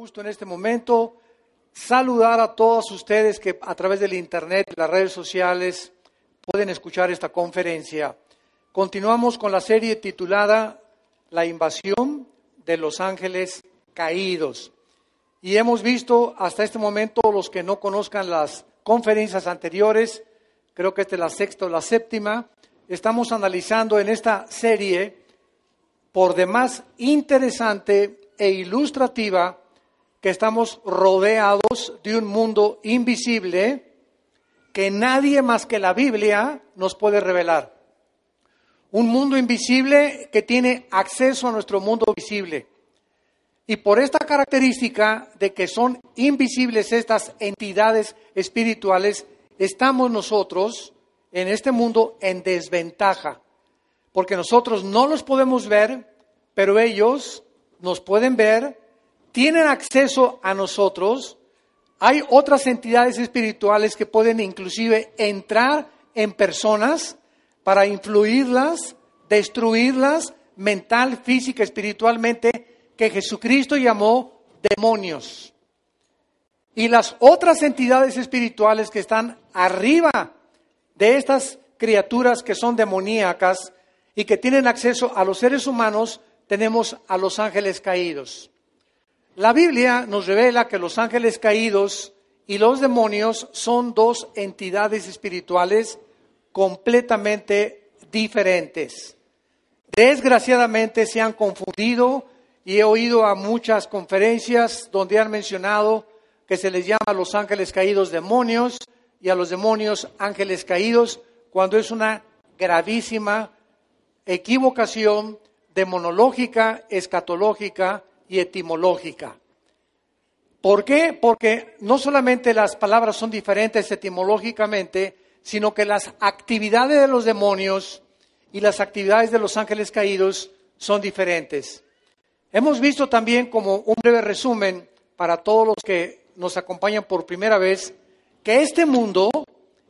Gusto en este momento saludar a todos ustedes que a través del Internet y las redes sociales pueden escuchar esta conferencia. Continuamos con la serie titulada La invasión de los ángeles caídos. Y hemos visto hasta este momento, los que no conozcan las conferencias anteriores, creo que esta es la sexta o la séptima, estamos analizando en esta serie, por demás interesante e ilustrativa, que estamos rodeados de un mundo invisible que nadie más que la Biblia nos puede revelar. Un mundo invisible que tiene acceso a nuestro mundo visible. Y por esta característica de que son invisibles estas entidades espirituales, estamos nosotros en este mundo en desventaja. Porque nosotros no los podemos ver, pero ellos nos pueden ver tienen acceso a nosotros. Hay otras entidades espirituales que pueden inclusive entrar en personas para influirlas, destruirlas mental, física, espiritualmente, que Jesucristo llamó demonios. Y las otras entidades espirituales que están arriba de estas criaturas que son demoníacas y que tienen acceso a los seres humanos, tenemos a los ángeles caídos. La Biblia nos revela que los ángeles caídos y los demonios son dos entidades espirituales completamente diferentes. Desgraciadamente se han confundido y he oído a muchas conferencias donde han mencionado que se les llama a los ángeles caídos demonios y a los demonios ángeles caídos, cuando es una gravísima equivocación demonológica, escatológica y etimológica. ¿Por qué? Porque no solamente las palabras son diferentes etimológicamente, sino que las actividades de los demonios y las actividades de los ángeles caídos son diferentes. Hemos visto también como un breve resumen para todos los que nos acompañan por primera vez, que este mundo,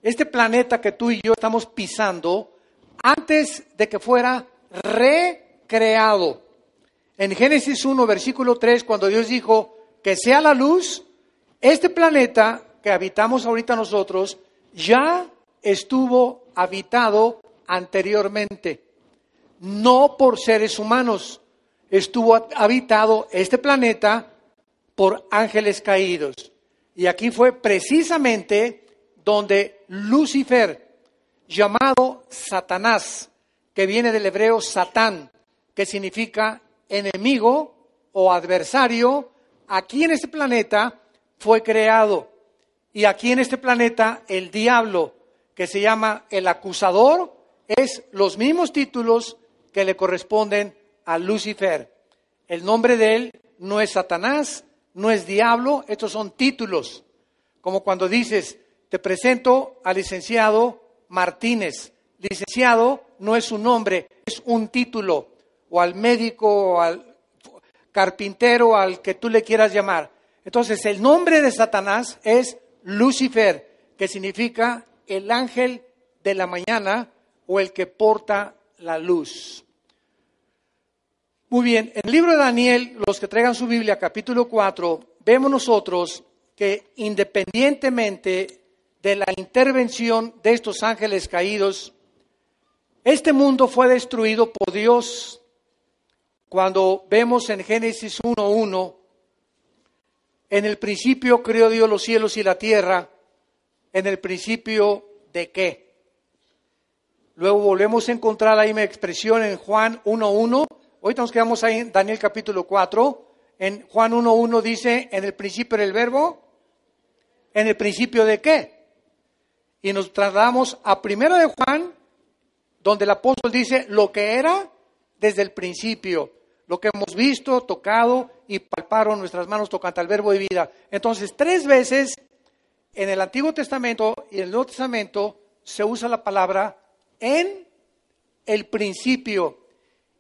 este planeta que tú y yo estamos pisando, antes de que fuera recreado, en Génesis 1, versículo 3, cuando Dios dijo que sea la luz, este planeta que habitamos ahorita nosotros ya estuvo habitado anteriormente, no por seres humanos, estuvo habitado este planeta por ángeles caídos. Y aquí fue precisamente donde Lucifer, llamado Satanás, que viene del hebreo Satán, que significa enemigo o adversario, aquí en este planeta fue creado. Y aquí en este planeta el diablo, que se llama el acusador, es los mismos títulos que le corresponden a Lucifer. El nombre de él no es Satanás, no es diablo, estos son títulos. Como cuando dices, te presento al licenciado Martínez. Licenciado no es un nombre, es un título o al médico o al carpintero, al que tú le quieras llamar. Entonces, el nombre de Satanás es Lucifer, que significa el ángel de la mañana o el que porta la luz. Muy bien, en el libro de Daniel, los que traigan su Biblia, capítulo 4, vemos nosotros que independientemente de la intervención de estos ángeles caídos, este mundo fue destruido por Dios. Cuando vemos en Génesis 1.1, en el principio creó Dios los cielos y la tierra, en el principio de qué. Luego volvemos a encontrar la misma expresión en Juan 1.1. Ahorita nos quedamos ahí en Daniel capítulo 4. En Juan 1.1 dice, en el principio era el verbo, en el principio de qué. Y nos trasladamos a primero de Juan, donde el apóstol dice lo que era desde el principio, lo que hemos visto, tocado y palparon nuestras manos tocante al verbo de vida. Entonces, tres veces en el Antiguo Testamento y en el Nuevo Testamento se usa la palabra en el principio.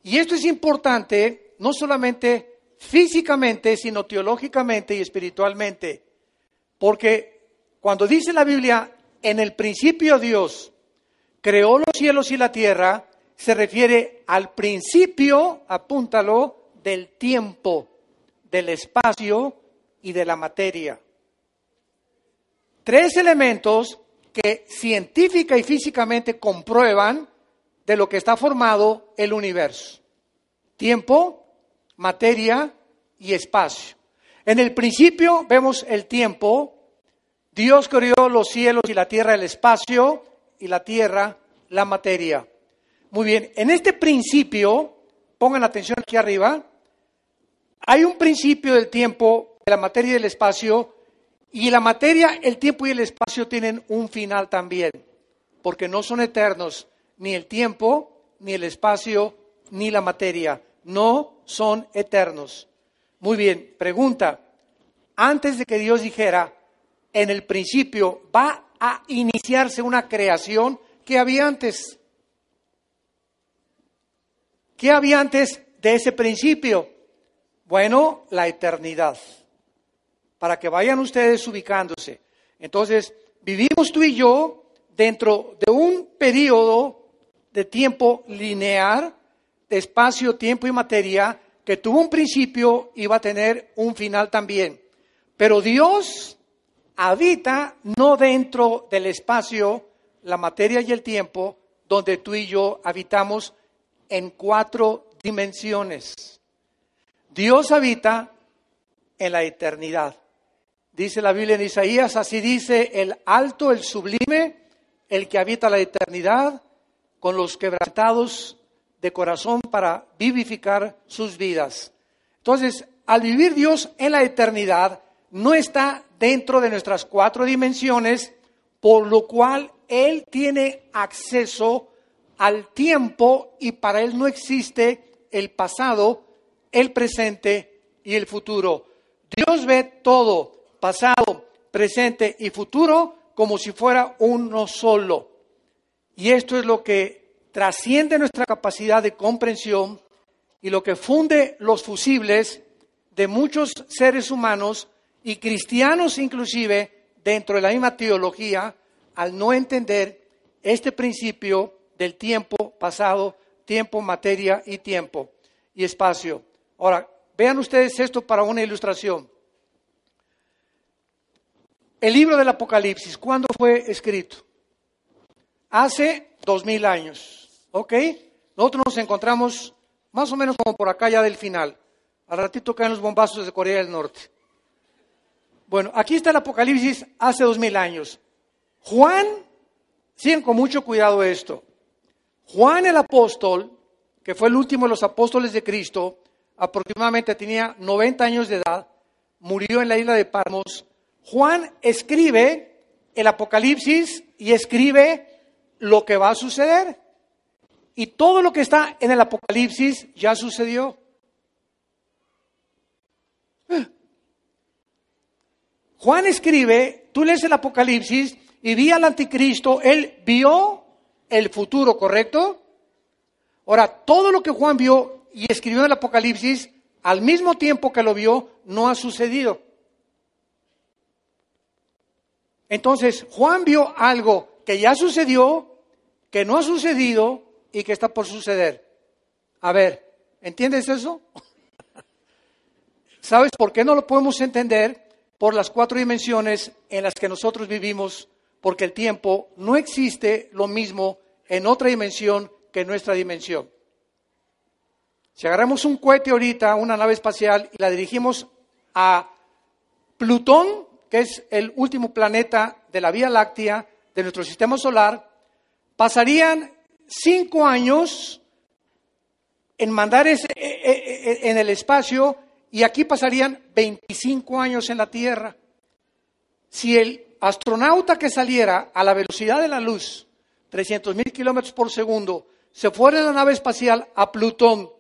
Y esto es importante no solamente físicamente, sino teológicamente y espiritualmente. Porque cuando dice la Biblia, en el principio Dios creó los cielos y la tierra, se refiere al principio, apúntalo, del tiempo, del espacio y de la materia. Tres elementos que científica y físicamente comprueban de lo que está formado el universo. Tiempo, materia y espacio. En el principio vemos el tiempo. Dios creó los cielos y la tierra, el espacio y la tierra, la materia. Muy bien, en este principio, pongan atención aquí arriba, hay un principio del tiempo, de la materia y del espacio, y la materia, el tiempo y el espacio tienen un final también, porque no son eternos, ni el tiempo, ni el espacio, ni la materia no son eternos. Muy bien, pregunta, antes de que Dios dijera, en el principio va a iniciarse una creación, ¿qué había antes? ¿Qué había antes de ese principio? Bueno, la eternidad. Para que vayan ustedes ubicándose. Entonces, vivimos tú y yo dentro de un periodo de tiempo lineal de espacio, tiempo y materia, que tuvo un principio y va a tener un final también. Pero Dios habita no dentro del espacio, la materia y el tiempo, donde tú y yo habitamos en cuatro dimensiones. Dios habita en la eternidad. Dice la Biblia en Isaías, así dice el alto, el sublime, el que habita la eternidad, con los quebrantados de corazón para vivificar sus vidas. Entonces, al vivir Dios en la eternidad, no está dentro de nuestras cuatro dimensiones, por lo cual Él tiene acceso al tiempo y para Él no existe el pasado, el presente y el futuro. Dios ve todo, pasado, presente y futuro, como si fuera uno solo. Y esto es lo que trasciende nuestra capacidad de comprensión y lo que funde los fusibles de muchos seres humanos y cristianos inclusive dentro de la misma teología al no entender este principio del tiempo pasado, tiempo, materia y tiempo y espacio. Ahora, vean ustedes esto para una ilustración. El libro del Apocalipsis, ¿cuándo fue escrito? Hace dos mil años. ¿Ok? Nosotros nos encontramos más o menos como por acá ya del final. Al ratito caen los bombazos de Corea del Norte. Bueno, aquí está el Apocalipsis hace dos mil años. Juan, siguen con mucho cuidado esto. Juan el apóstol, que fue el último de los apóstoles de Cristo, aproximadamente tenía 90 años de edad, murió en la isla de Parmos. Juan escribe el Apocalipsis y escribe lo que va a suceder. Y todo lo que está en el Apocalipsis ya sucedió. Juan escribe, tú lees el Apocalipsis y vi al anticristo, él vio el futuro, ¿correcto? Ahora, todo lo que Juan vio y escribió en el Apocalipsis, al mismo tiempo que lo vio, no ha sucedido. Entonces, Juan vio algo que ya sucedió, que no ha sucedido y que está por suceder. A ver, ¿entiendes eso? ¿Sabes por qué no lo podemos entender? por las cuatro dimensiones en las que nosotros vivimos, porque el tiempo no existe lo mismo en otra dimensión que en nuestra dimensión. Si agarramos un cohete ahorita, una nave espacial, y la dirigimos a Plutón, que es el último planeta de la Vía Láctea, de nuestro sistema solar, pasarían cinco años en mandar ese, e, e, e, en el espacio y aquí pasarían 25 años en la Tierra. Si el astronauta que saliera a la velocidad de la luz, 300 mil kilómetros por segundo, se fuera en la nave espacial a Plutón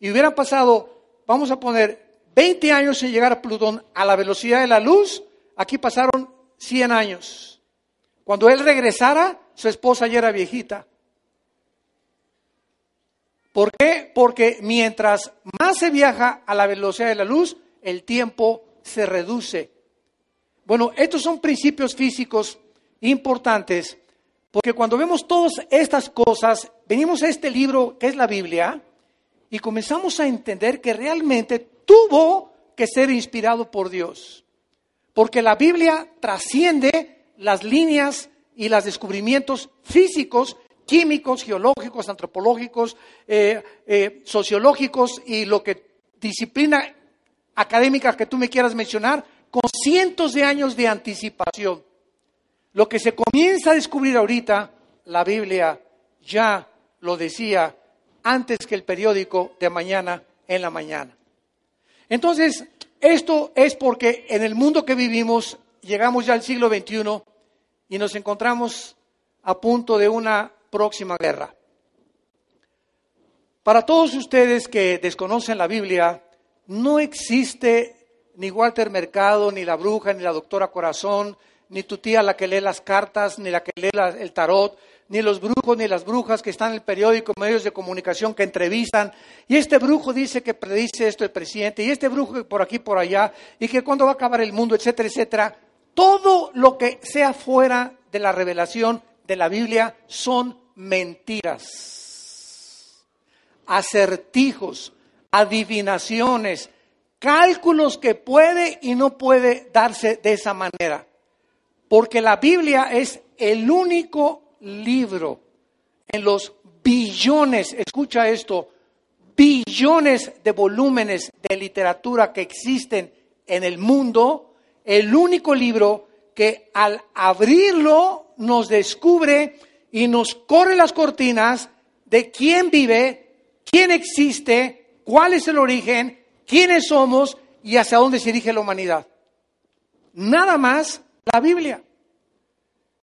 y hubieran pasado, vamos a poner, 20 años en llegar a Plutón a la velocidad de la luz, aquí pasaron 100 años. Cuando él regresara, su esposa ya era viejita. ¿Por qué? Porque mientras más se viaja a la velocidad de la luz, el tiempo se reduce. Bueno, estos son principios físicos importantes, porque cuando vemos todas estas cosas, venimos a este libro que es la Biblia y comenzamos a entender que realmente tuvo que ser inspirado por Dios, porque la Biblia trasciende las líneas y los descubrimientos físicos químicos, geológicos, antropológicos, eh, eh, sociológicos y lo que disciplina académica que tú me quieras mencionar, con cientos de años de anticipación. Lo que se comienza a descubrir ahorita, la Biblia ya lo decía antes que el periódico de mañana en la mañana. Entonces, esto es porque en el mundo que vivimos llegamos ya al siglo XXI y nos encontramos a punto de una próxima guerra. Para todos ustedes que desconocen la Biblia, no existe ni Walter Mercado, ni la bruja, ni la doctora Corazón, ni tu tía la que lee las cartas, ni la que lee el tarot, ni los brujos, ni las brujas que están en el periódico, medios de comunicación que entrevistan. Y este brujo dice que predice esto el presidente, y este brujo por aquí, por allá, y que cuándo va a acabar el mundo, etcétera, etcétera. Todo lo que sea fuera de la revelación de la Biblia son mentiras, acertijos, adivinaciones, cálculos que puede y no puede darse de esa manera. Porque la Biblia es el único libro en los billones, escucha esto, billones de volúmenes de literatura que existen en el mundo, el único libro que al abrirlo nos descubre y nos corre las cortinas de quién vive, quién existe, cuál es el origen, quiénes somos y hacia dónde se dirige la humanidad. Nada más la Biblia.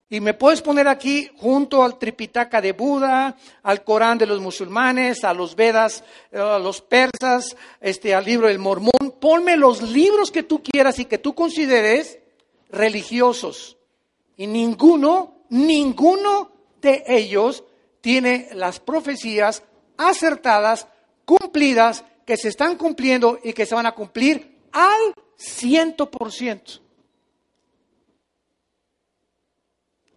Y me puedes poner aquí junto al Tripitaka de Buda, al Corán de los musulmanes, a los Vedas, a los persas, este, al libro del Mormón. Ponme los libros que tú quieras y que tú consideres religiosos. Y ninguno, ninguno de ellos tiene las profecías acertadas, cumplidas, que se están cumpliendo y que se van a cumplir al ciento por ciento.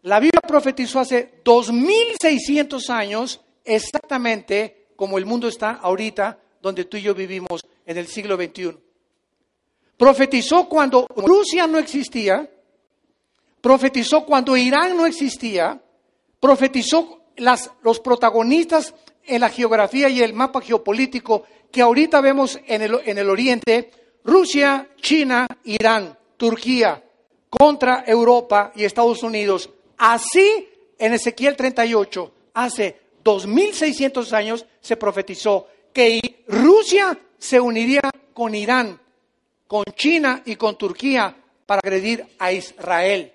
La Biblia profetizó hace 2600 años exactamente como el mundo está ahorita, donde tú y yo vivimos en el siglo XXI. Profetizó cuando Rusia no existía, profetizó cuando Irán no existía, profetizó los protagonistas en la geografía y el mapa geopolítico que ahorita vemos en el, en el oriente, Rusia, China, Irán, Turquía, contra Europa y Estados Unidos. Así, en Ezequiel 38, hace 2600 años, se profetizó que Rusia se uniría con Irán, con China y con Turquía para agredir a Israel.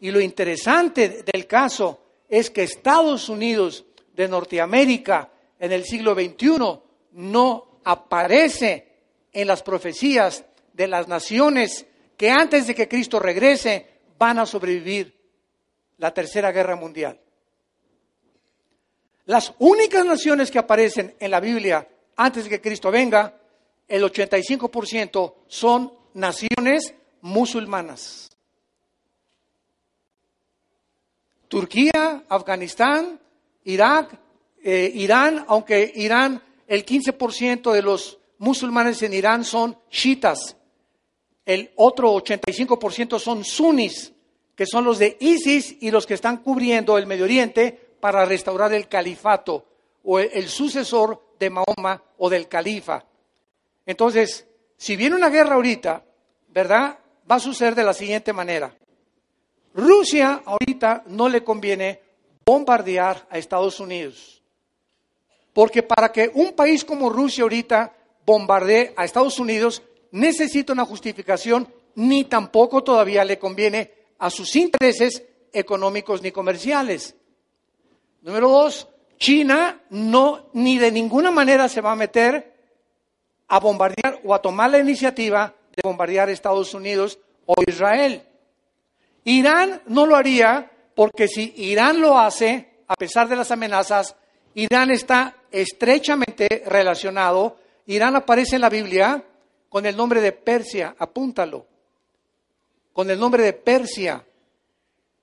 Y lo interesante del caso es que Estados Unidos de Norteamérica en el siglo XXI no aparece en las profecías de las naciones que antes de que Cristo regrese van a sobrevivir la Tercera Guerra Mundial. Las únicas naciones que aparecen en la Biblia antes de que Cristo venga, el 85% son naciones musulmanas. Turquía, Afganistán, Irak, eh, Irán, aunque Irán, el 15% de los musulmanes en Irán son chiitas. el otro 85% son sunnis, que son los de ISIS y los que están cubriendo el Medio Oriente para restaurar el califato o el, sucesor de Mahoma o del califa. Entonces, si viene una guerra ahorita, ¿verdad? Va a suceder de la siguiente manera. Rusia ahorita no le conviene bombardear a Estados Unidos. Porque para que un país como Rusia ahorita bombardee a Estados Unidos, necesita una justificación, ni tampoco todavía le conviene a sus intereses económicos ni comerciales. Número dos, China no ni de ninguna manera se va a meter a bombardear o a tomar la iniciativa de bombardear Estados Unidos o Israel. Irán no lo haría porque si Irán lo hace, a pesar de las amenazas, Irán está estrechamente relacionado. Irán aparece en la Biblia con el nombre de Persia, apúntalo, con el nombre de Persia.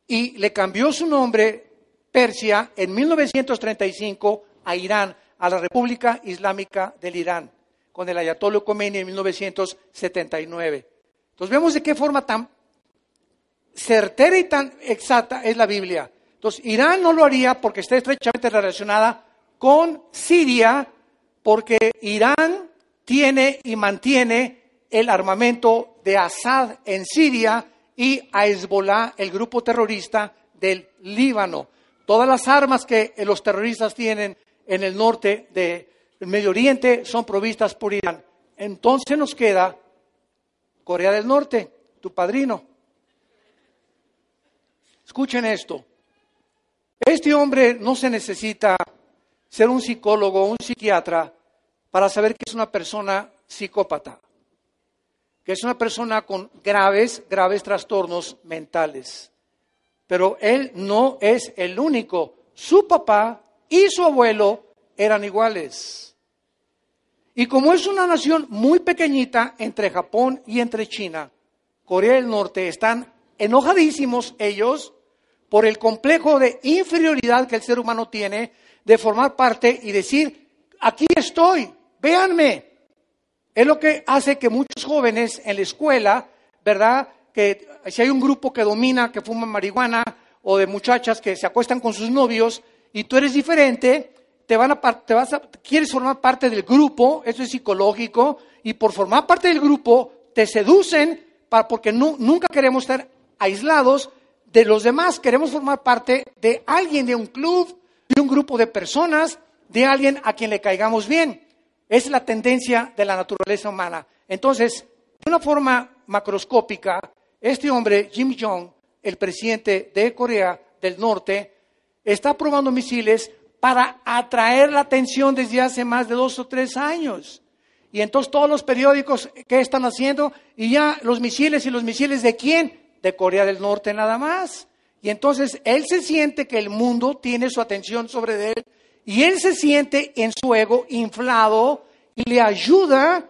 Y le cambió su nombre Persia en 1935 a Irán, a la República Islámica del Irán, con el Ayatollah Khomeini en 1979. Entonces vemos de qué forma tan certera y tan exacta es la Biblia. Entonces Irán no lo haría porque está estrechamente relacionada con Siria, porque Irán tiene y mantiene el armamento de Assad en Siria y a Hezbollah, el grupo terrorista del Líbano. Todas las armas que los terroristas tienen en el norte del Medio Oriente son provistas por Irán. Entonces nos queda Corea del Norte, tu padrino. Escuchen esto. Este hombre no se necesita ser un psicólogo o un psiquiatra para saber que es una persona psicópata, que es una persona con graves, graves trastornos mentales. Pero él no es el único. Su papá y su abuelo eran iguales. Y como es una nación muy pequeñita entre Japón y entre China, Corea del Norte, están enojadísimos ellos por el complejo de inferioridad que el ser humano tiene de formar parte y decir, aquí estoy, véanme. Es lo que hace que muchos jóvenes en la escuela, ¿verdad? Que si hay un grupo que domina, que fuma marihuana, o de muchachas que se acuestan con sus novios, y tú eres diferente, te van a, te vas a, quieres formar parte del grupo, eso es psicológico, y por formar parte del grupo te seducen para, porque nunca queremos estar aislados de los demás, queremos formar parte de alguien, de un club, de un grupo de personas, de alguien a quien le caigamos bien. Es la tendencia de la naturaleza humana. Entonces, de una forma macroscópica, este hombre, Jim Jong, el presidente de Corea del Norte, está probando misiles para atraer la atención desde hace más de dos o tres años. Y entonces todos los periódicos, ¿qué están haciendo? Y ya los misiles y los misiles de quién? De Corea del Norte nada más. Y entonces él se siente que el mundo tiene su atención sobre él y él se siente en su ego inflado y le ayuda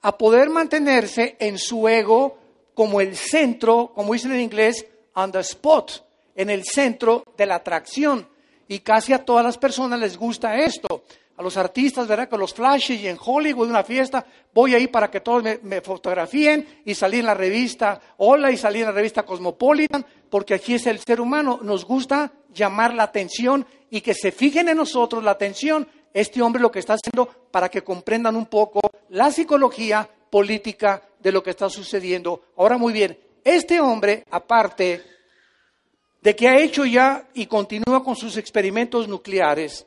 a poder mantenerse en su ego como el centro, como dicen en inglés, on the spot, en el centro de la atracción. Y casi a todas las personas les gusta esto. A los artistas, ¿verdad? Con los flashes y en Hollywood, una fiesta, voy ahí para que todos me, fotografíen y salí en la revista Hola y salí en la revista Cosmopolitan, porque aquí es el ser humano. Nos gusta llamar la atención y que se fijen en nosotros la atención. Este hombre lo que está haciendo para que comprendan un poco la psicología política de lo que está sucediendo. Ahora muy bien, este hombre, aparte de que ha hecho ya y continúa con sus experimentos nucleares,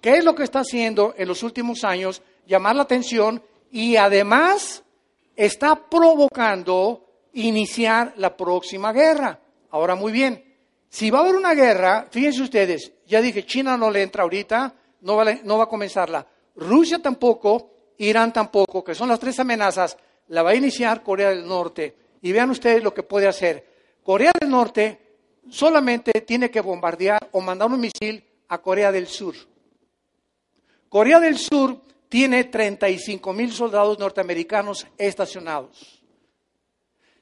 ¿qué es lo que está haciendo en los últimos años? Llamar la atención y además está provocando iniciar la próxima guerra. Ahora muy bien, si va a haber una guerra, fíjense ustedes, ya dije, China no le entra ahorita, no va, no va a comenzarla. Rusia tampoco, Irán tampoco, que son las tres amenazas, la va a iniciar Corea del Norte. Y vean ustedes lo que puede hacer. Corea del Norte solamente tiene que bombardear o mandar un misil a Corea del Sur. Corea del Sur tiene 35 mil soldados norteamericanos estacionados.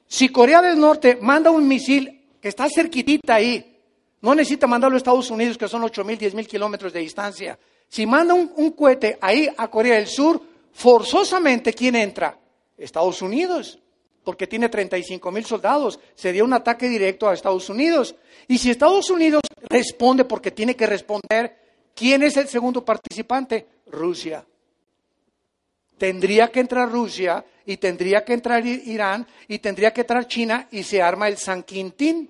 Si Corea del Norte manda un misil que está cerquitita ahí. No necesita mandarlo a Estados Unidos, que son 8 mil, 10 mil kilómetros de distancia. Si manda un, cohete ahí a Corea del Sur, forzosamente, ¿quién entra? Estados Unidos. porque tiene 35 mil soldados. Sería un ataque directo a Estados Unidos. Y si Estados Unidos responde porque tiene que responder, ¿quién es el segundo participante? Rusia. Tendría que entrar Rusia y tendría que entrar Irán y tendría que entrar China y se arma el San Quintín.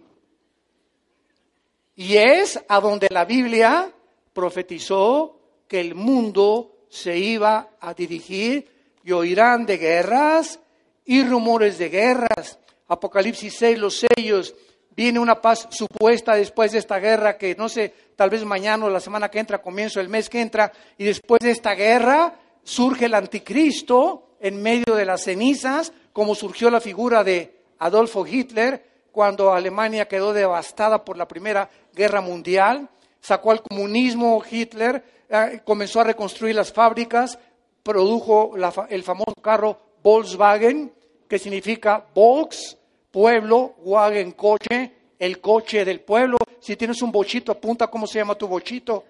Y es a donde la Biblia profetizó que el mundo se iba a dirigir y oirán de guerras y rumores de guerras. Apocalipsis 6, los sellos. Viene una paz supuesta después de esta guerra que no sé, tal vez mañana o la semana que entra, comienzo el mes que entra, y después de esta guerra surge el anticristo en medio de las cenizas, como surgió la figura de Adolfo Hitler, cuando Alemania quedó devastada por la Primera Guerra Mundial, sacó al comunismo Hitler, eh, comenzó a reconstruir las fábricas, produjo el famoso carro Volkswagen, que significa Volks, pueblo, Wagen, coche, el coche del pueblo. Si tienes un bochito, apunta cómo se llama tu bochito.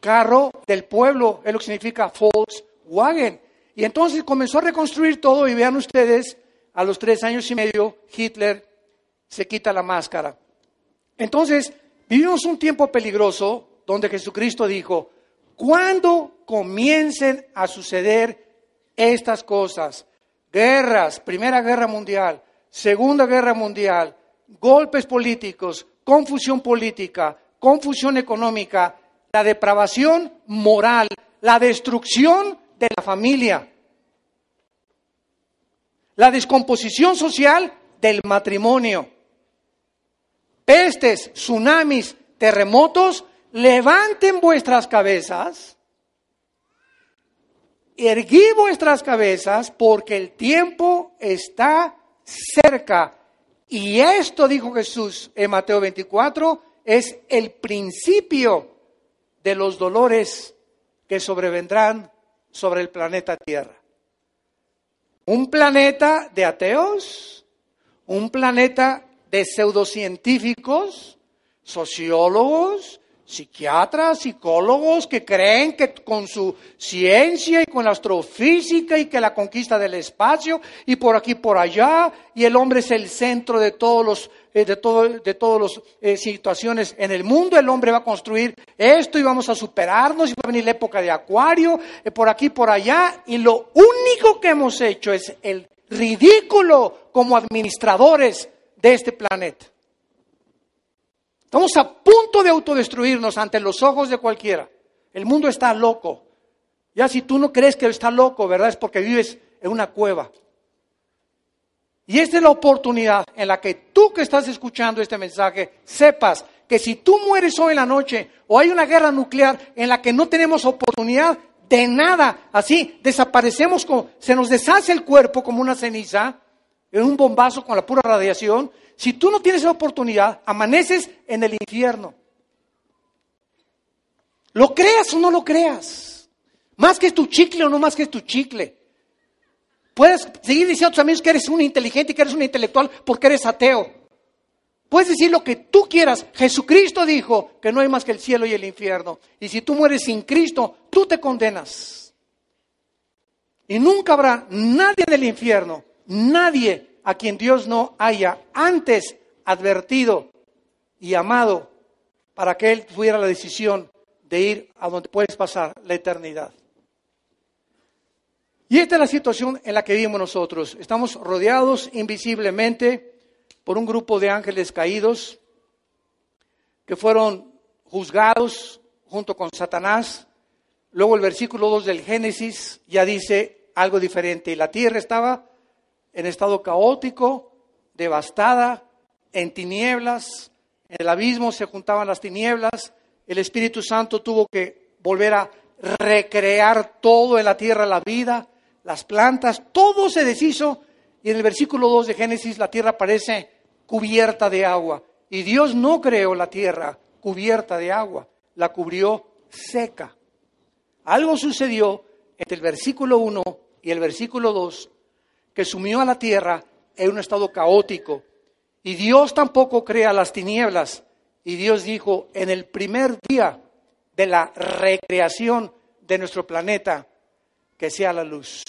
Carro del pueblo, es lo que significa Volkswagen. Y entonces comenzó a reconstruir todo y vean ustedes a los tres años y medio, Hitler se quita la máscara. Entonces, vivimos un tiempo peligroso donde Jesucristo dijo, cuando comiencen a suceder estas cosas, guerras, Primera Guerra Mundial, Segunda Guerra Mundial, golpes políticos, confusión política, confusión económica, la depravación moral, la destrucción de la familia, la descomposición social del matrimonio. Pestes, tsunamis, terremotos, levanten vuestras cabezas, erguí vuestras cabezas porque el tiempo está cerca. Y esto, dijo Jesús en Mateo 24, es el principio de los dolores que sobrevendrán sobre el planeta Tierra. Un planeta de ateos, un planeta de pseudocientíficos, sociólogos, psiquiatras, psicólogos que creen que con su ciencia y con la astrofísica y que la conquista del espacio y por aquí por allá y el hombre es el centro de todos los eh, de todo, de todas las eh, situaciones en el mundo. El hombre va a construir esto y vamos a superarnos y va a venir la época de acuario eh, por aquí por allá. Y lo único que hemos hecho es el ridículo como administradores de este planeta Estamos a punto de autodestruirnos ante los ojos de cualquiera. El mundo está loco. Ya si tú no crees que está loco, ¿verdad? Es porque vives en una cueva. Y esta es la oportunidad en la que tú que estás escuchando este mensaje sepas que si tú mueres hoy en la noche o hay una guerra nuclear en la que no tenemos oportunidad de nada, así desaparecemos, como, se nos deshace el cuerpo como una ceniza en un bombazo con la pura radiación, si tú no tienes esa oportunidad, amaneces en el infierno. Lo creas o no lo creas. Más que tu chicle o no más que tu chicle. Puedes seguir diciendo a tus amigos que eres un inteligente y que eres un intelectual porque eres ateo. Puedes decir lo que tú quieras. Jesucristo dijo que no hay más que el cielo y el infierno. Y si tú mueres sin Cristo, tú te condenas. Y nunca habrá nadie en el infierno, nadie a quien Dios no haya antes advertido y amado para que Él tuviera la decisión de ir a donde puedes pasar la eternidad. Y esta es la situación en la que vivimos nosotros. Estamos rodeados invisiblemente por un grupo de ángeles caídos que fueron juzgados junto con Satanás. Luego el versículo 2 del Génesis ya dice algo diferente. La tierra estaba en estado caótico, devastada, en tinieblas, en el abismo se juntaban las tinieblas, el Espíritu Santo tuvo que volver a recrear todo en la tierra, la vida, las plantas, todo se deshizo y en el versículo 2 de Génesis la tierra parece cubierta de agua y Dios no creó la tierra cubierta de agua, la cubrió seca. Algo sucedió entre el versículo 1 y el versículo 2 que sumió a la tierra en un estado caótico. Y Dios tampoco crea las tinieblas. Y Dios dijo, en el primer día de la recreación de nuestro planeta, que sea la luz.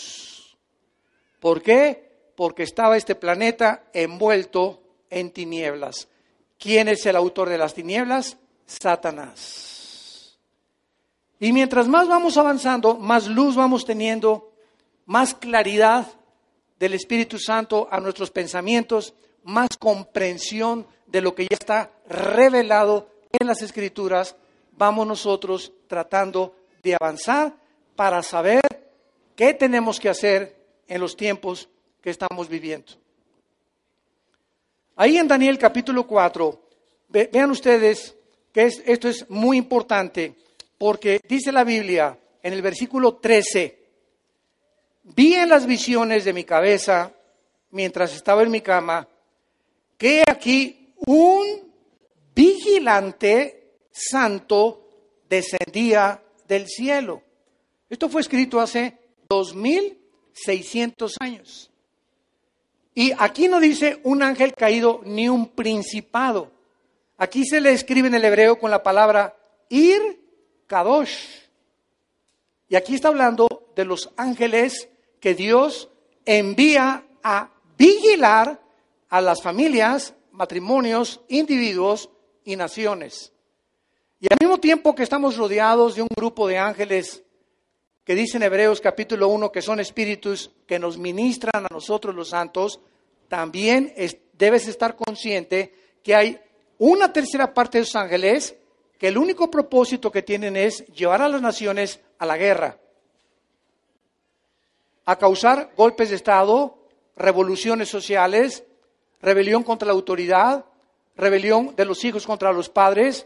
¿Por qué? Porque estaba este planeta envuelto en tinieblas. ¿Quién es el autor de las tinieblas? Satanás. Y mientras más vamos avanzando, más luz vamos teniendo, más claridad del Espíritu Santo a nuestros pensamientos, más comprensión de lo que ya está revelado en las Escrituras, vamos nosotros tratando de avanzar para saber qué tenemos que hacer en los tiempos que estamos viviendo. Ahí en Daniel capítulo 4, vean ustedes que esto es muy importante porque dice la Biblia en el versículo 13, vi en las visiones de mi cabeza mientras estaba en mi cama que aquí un vigilante santo descendía del cielo. Esto fue escrito hace 2600 años. Y aquí no dice un ángel caído ni un principado. Aquí se le escribe en el hebreo con la palabra ir kadosh. Y aquí está hablando de los ángeles que Dios envía a vigilar a las familias, matrimonios, individuos y naciones. Y al mismo tiempo que estamos rodeados de un grupo de ángeles que dicen Hebreos capítulo 1 que son espíritus que nos ministran a nosotros los santos, también debes estar consciente que hay una tercera parte de esos ángeles que el único propósito que tienen es llevar a las naciones a la guerra, a causar golpes de Estado, revoluciones sociales, rebelión contra la autoridad, rebelión de los hijos contra los padres,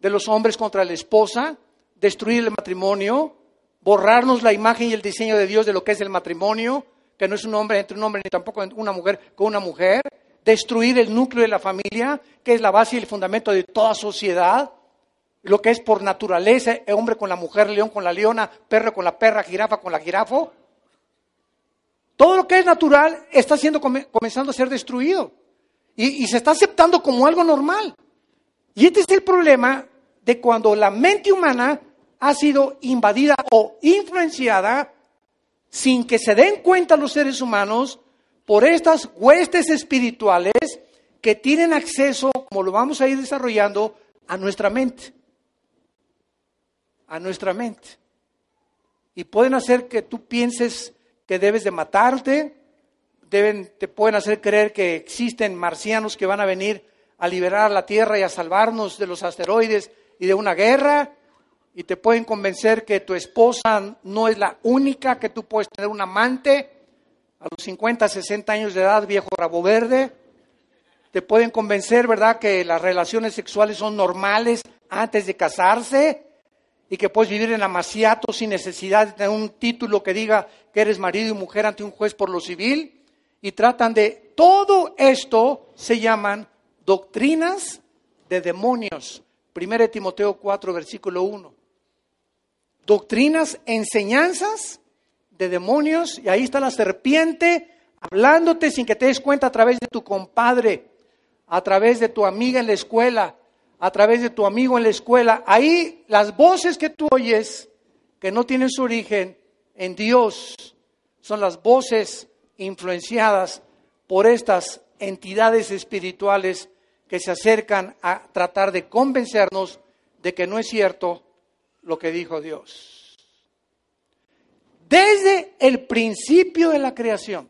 de los hombres contra la esposa, destruir el matrimonio, borrarnos la imagen y el diseño de Dios de lo que es el matrimonio, que no es un hombre entre un hombre ni tampoco una mujer con una mujer, destruir el núcleo de la familia, que es la base y el fundamento de toda sociedad, lo que es por naturaleza, hombre con la mujer, león con la leona, perro con la perra, jirafa con la jirafo. Todo lo que es natural está siendo comenzando a ser destruido y, y se está aceptando como algo normal. Y este es el problema de cuando la mente humana ha sido invadida o influenciada sin que se den cuenta los seres humanos por estas huestes espirituales que tienen acceso, como lo vamos a ir desarrollando, a nuestra mente. A nuestra mente. Y pueden hacer que tú pienses que debes de matarte, deben, te pueden hacer creer que existen marcianos que van a venir a liberar la Tierra y a salvarnos de los asteroides y de una guerra, y te pueden convencer que tu esposa no es la única, que tú puedes tener un amante a los 50, 60 años de edad, viejo rabo verde. Te pueden convencer, ¿verdad?, que las relaciones sexuales son normales antes de casarse y que puedes vivir en amaciato sin necesidad de un título que diga que eres marido y mujer ante un juez por lo civil. Y tratan de todo esto, se llaman doctrinas de demonios. 1 Timoteo 4, versículo 1 doctrinas, enseñanzas de demonios, y ahí está la serpiente hablándote sin que te des cuenta a través de tu compadre, a través de tu amiga en la escuela, a través de tu amigo en la escuela. Ahí las voces que tú oyes, que no tienen su origen en Dios, son las voces influenciadas por estas entidades espirituales que se acercan a tratar de convencernos de que no es cierto lo que dijo Dios. Desde el principio de la creación,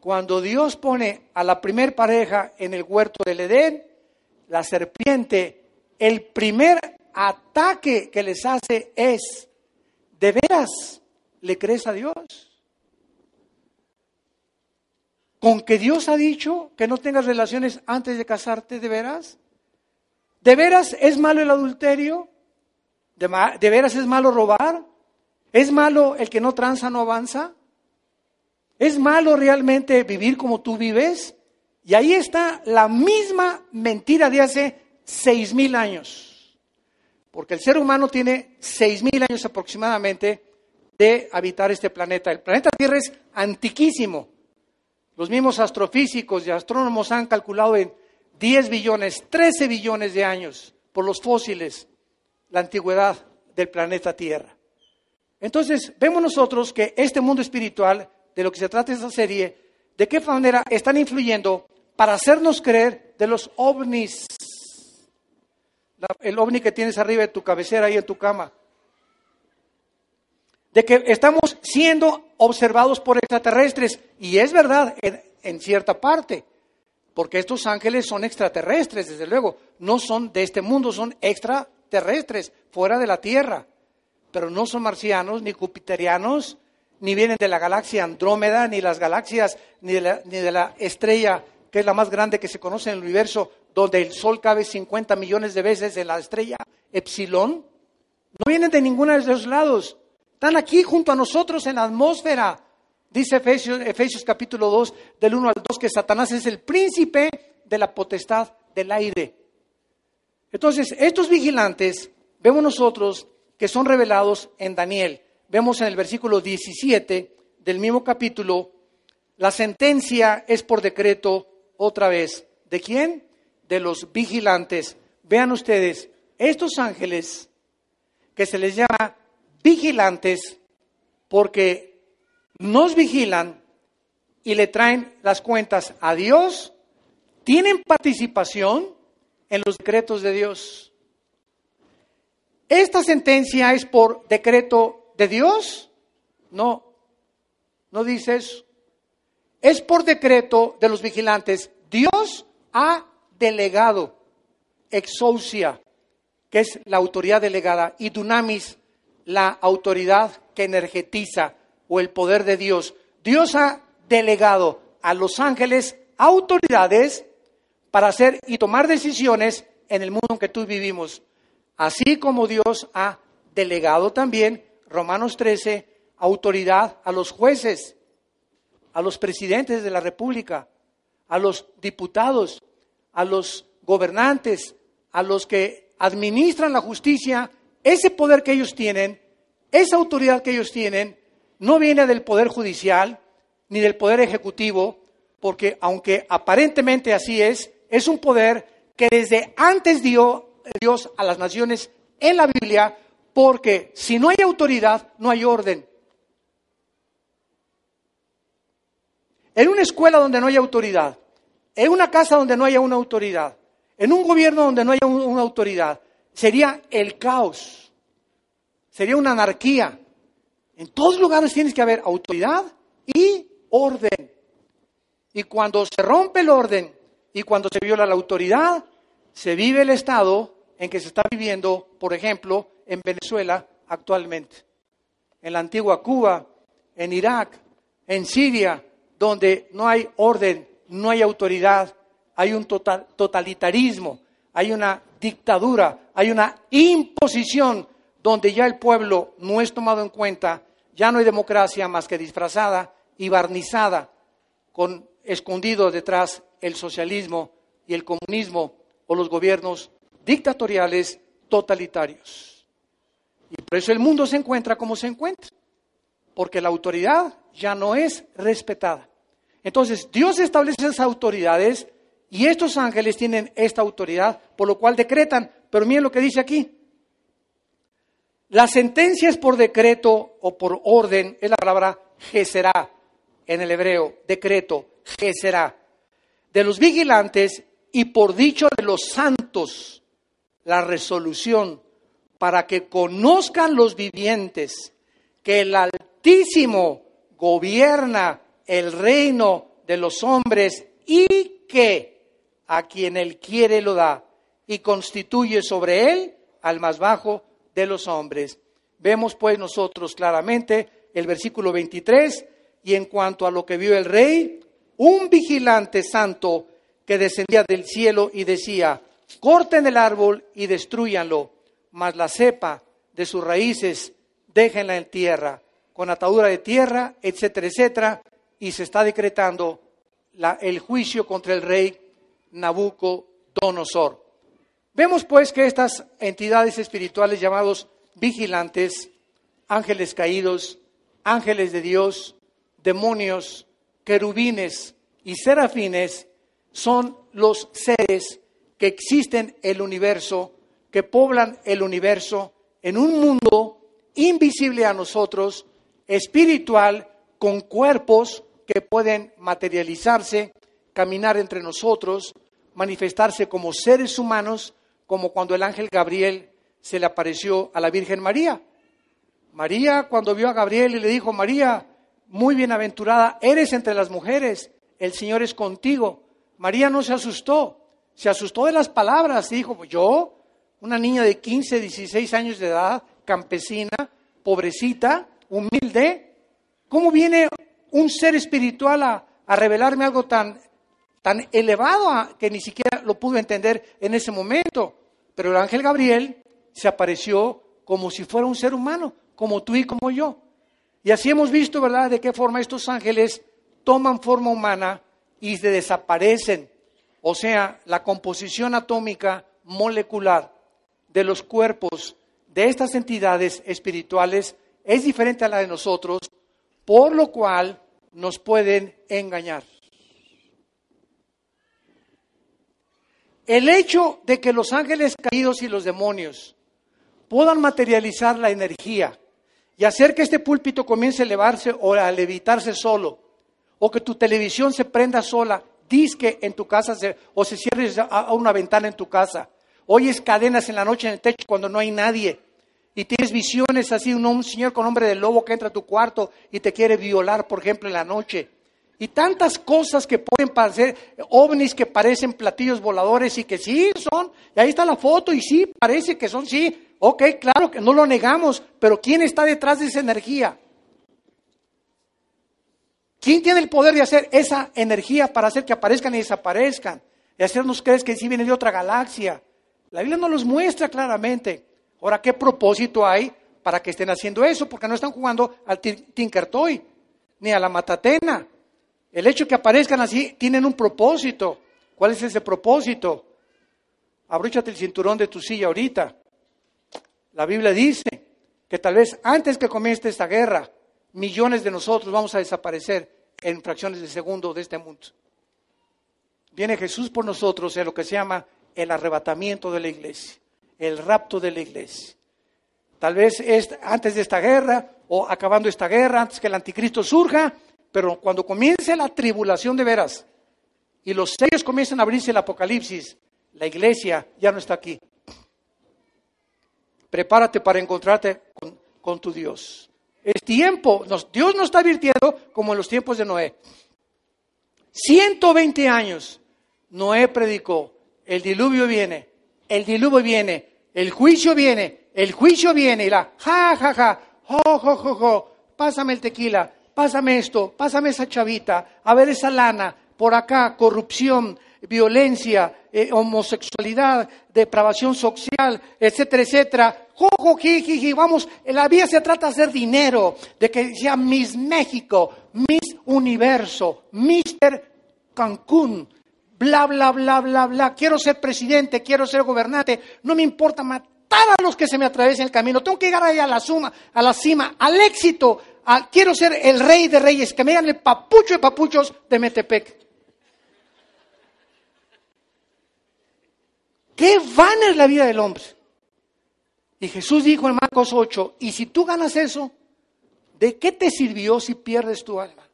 cuando Dios pone a la primer pareja en el huerto del Edén, la serpiente, el primer ataque que les hace es, ¿de veras le crees a Dios? ¿Con que Dios ha dicho que no tengas relaciones antes de casarte, de veras? ¿De veras es malo el adulterio? ¿De, veras es malo robar? ¿Es malo el que no tranza, no avanza? ¿Es malo realmente vivir como tú vives? Y ahí está la misma mentira de hace seis mil años. Porque el ser humano tiene seis mil años aproximadamente de habitar este planeta. El planeta Tierra es antiquísimo. Los mismos astrofísicos y astrónomos han calculado en 10 billones, 13 billones de años por los fósiles la antigüedad del planeta Tierra. Entonces, vemos nosotros que este mundo espiritual de lo que se trata esta serie, de qué manera están influyendo para hacernos creer de los ovnis. el ovni que tienes arriba de tu cabecera ahí en tu cama. De que estamos siendo observados por extraterrestres. Y es verdad, en cierta parte. Porque estos ángeles son extraterrestres, desde luego. No son de este mundo, son extraterrestres, fuera de la Tierra. Pero no son marcianos, ni jupiterianos, ni vienen de la galaxia Andrómeda, ni las galaxias, ni de la estrella que es la más grande que se conoce en el universo, donde el Sol cabe 50 millones de veces en la estrella Epsilon. No vienen de ninguno de esos lados. Están aquí junto a nosotros en la atmósfera. Dice Efesios, Efesios capítulo 2, del 1 al 2, que Satanás es el príncipe de la potestad del aire. Entonces, estos vigilantes, vemos nosotros que son revelados en Daniel. Vemos en el versículo 17 del mismo capítulo, la sentencia es por decreto otra vez. ¿De quién? De los vigilantes. Vean ustedes, estos ángeles que se les llama vigilantes porque nos vigilan y le traen las cuentas a Dios, tienen participación en los decretos de Dios. ¿Esta sentencia es por decreto de Dios? No, no dice eso. Es por decreto de los vigilantes. Dios ha delegado exousia, que es la autoridad delegada, y dunamis, la autoridad que energetiza o el poder de Dios. Dios ha delegado a los ángeles autoridades para hacer y tomar decisiones en el mundo en que tú vivimos. Así como Dios ha delegado también, Romanos 13, autoridad a los jueces, a los presidentes de la República, a los diputados, a los gobernantes, a los que administran la justicia, ese poder que ellos tienen, esa autoridad que ellos tienen, no viene del Poder Judicial ni del Poder Ejecutivo, porque aunque aparentemente así es, es un poder que desde antes dio Dios a las naciones en la Biblia, porque si no hay autoridad, no hay orden. En una escuela donde no hay autoridad, en una casa donde no haya una autoridad, en un gobierno donde no haya una autoridad, sería el caos, sería una anarquía. En todos lugares tienes que haber autoridad y orden. Y cuando se rompe el orden y cuando se viola la autoridad, se vive el estado en que se está viviendo, por ejemplo, en Venezuela actualmente, en la antigua Cuba, en Irak, en Siria, donde no hay orden, no hay autoridad, hay un totalitarismo, hay una dictadura, hay una imposición donde ya el pueblo no es tomado en cuenta ya no hay democracia más que disfrazada y barnizada, con escondido detrás el socialismo y el comunismo o los gobiernos dictatoriales totalitarios. Y por eso el mundo se encuentra como se encuentra, porque la autoridad ya no es respetada. Entonces, Dios establece esas autoridades y estos ángeles tienen esta autoridad, por lo cual decretan, pero miren lo que dice aquí, la sentencia es por decreto o por orden, es la palabra será en el hebreo, decreto, será de los vigilantes y por dicho de los santos, la resolución para que conozcan los vivientes que el Altísimo gobierna el reino de los hombres y que a quien él quiere lo da y constituye sobre él al más bajo de los hombres. Vemos pues nosotros claramente el versículo 23 y en cuanto a lo que vio el rey, un vigilante santo que descendía del cielo y decía, corten el árbol y destruyanlo, mas la cepa de sus raíces déjenla en tierra, con atadura de tierra, etcétera, etcétera, y se está decretando el juicio contra el rey Nabucodonosor. Vemos pues que estas entidades espirituales llamados vigilantes, ángeles caídos, ángeles de Dios, demonios, querubines y serafines son los seres que existen en el universo, que poblan el universo en un mundo invisible a nosotros, espiritual, con cuerpos que pueden materializarse, caminar entre nosotros, manifestarse como seres humanos, como cuando el ángel Gabriel se le apareció a la Virgen María. María cuando vio a Gabriel y le dijo, María, muy bienaventurada, eres entre las mujeres, el Señor es contigo. María no se asustó, se asustó de las palabras, dijo, yo, una niña de 15, 16 años de edad, campesina, pobrecita, humilde, ¿cómo viene un ser espiritual a, revelarme algo tan, tan elevado que ni siquiera lo pudo entender en ese momento? Pero el ángel Gabriel se apareció como si fuera un ser humano, como tú y como yo. Y así hemos visto, ¿verdad?, de qué forma estos ángeles toman forma humana y se desaparecen. O sea, la composición atómica molecular de los cuerpos de estas entidades espirituales es diferente a la de nosotros, por lo cual nos pueden engañar. El hecho de que los ángeles caídos y los demonios puedan materializar la energía y hacer que este púlpito comience a elevarse o a levitarse solo, o que tu televisión se prenda sola, disque en tu casa o se cierre a una ventana en tu casa. Oyes cadenas en la noche en el techo cuando no hay nadie. Y tienes visiones así, un, señor con hombre de lobo que entra a tu cuarto y te quiere violar, por ejemplo, en la noche. Y tantas cosas que pueden parecer, ovnis que parecen platillos voladores y que sí son. Y ahí está la foto y sí, parece que son, sí, Ok, claro que no lo negamos, pero ¿quién está detrás de esa energía? ¿Quién tiene el poder de hacer esa energía para hacer que aparezcan y desaparezcan? Y hacernos creer que sí viene de otra galaxia. La Biblia no los muestra claramente. Ahora, ¿qué propósito hay para que estén haciendo eso? Porque no están jugando al Tinker Toy ni a la Matatena. El hecho de que aparezcan así tienen un propósito. ¿Cuál es ese propósito? Abróchate el cinturón de tu silla ahorita. La Biblia dice que tal vez antes que comience esta guerra, millones de nosotros vamos a desaparecer en fracciones de segundo de este mundo. Viene Jesús por nosotros en lo que se llama el arrebatamiento de la iglesia, el rapto de la iglesia. Tal vez es antes de esta guerra o acabando esta guerra, antes que el anticristo surja, pero cuando comience la tribulación de veras y los sellos comiencen a abrirse el apocalipsis, la iglesia ya no está aquí, prepárate para encontrarte con, tu Dios. Es tiempo, Dios nos está advirtiendo como en los tiempos de Noé. 120 años, Noé predicó, el diluvio viene, el diluvio viene, el juicio viene, el juicio viene, y la ja, ja, ja, jo, jo, jo, jo, pásame el tequila, pásame esto, pásame esa chavita, a ver esa lana, por acá, corrupción, violencia, eh, homosexualidad, depravación social, etcétera, etcétera. Jojo, jiji, vamos, la vida se trata de hacer dinero, de que sea Miss México, Miss Universo, Mister Cancún, bla, bla, bla, bla, bla. Quiero ser presidente, quiero ser gobernante, no me importa matar a los que se me atraviesen el camino. Tengo que llegar ahí a la suma, a la cima, al éxito. quiero ser el rey de reyes, que me digan el papucho de papuchos de Metepec. Qué vana es la vida del hombre. Y Jesús dijo en Marcos 8, y si tú ganas eso, ¿de qué te sirvió si pierdes tu alma?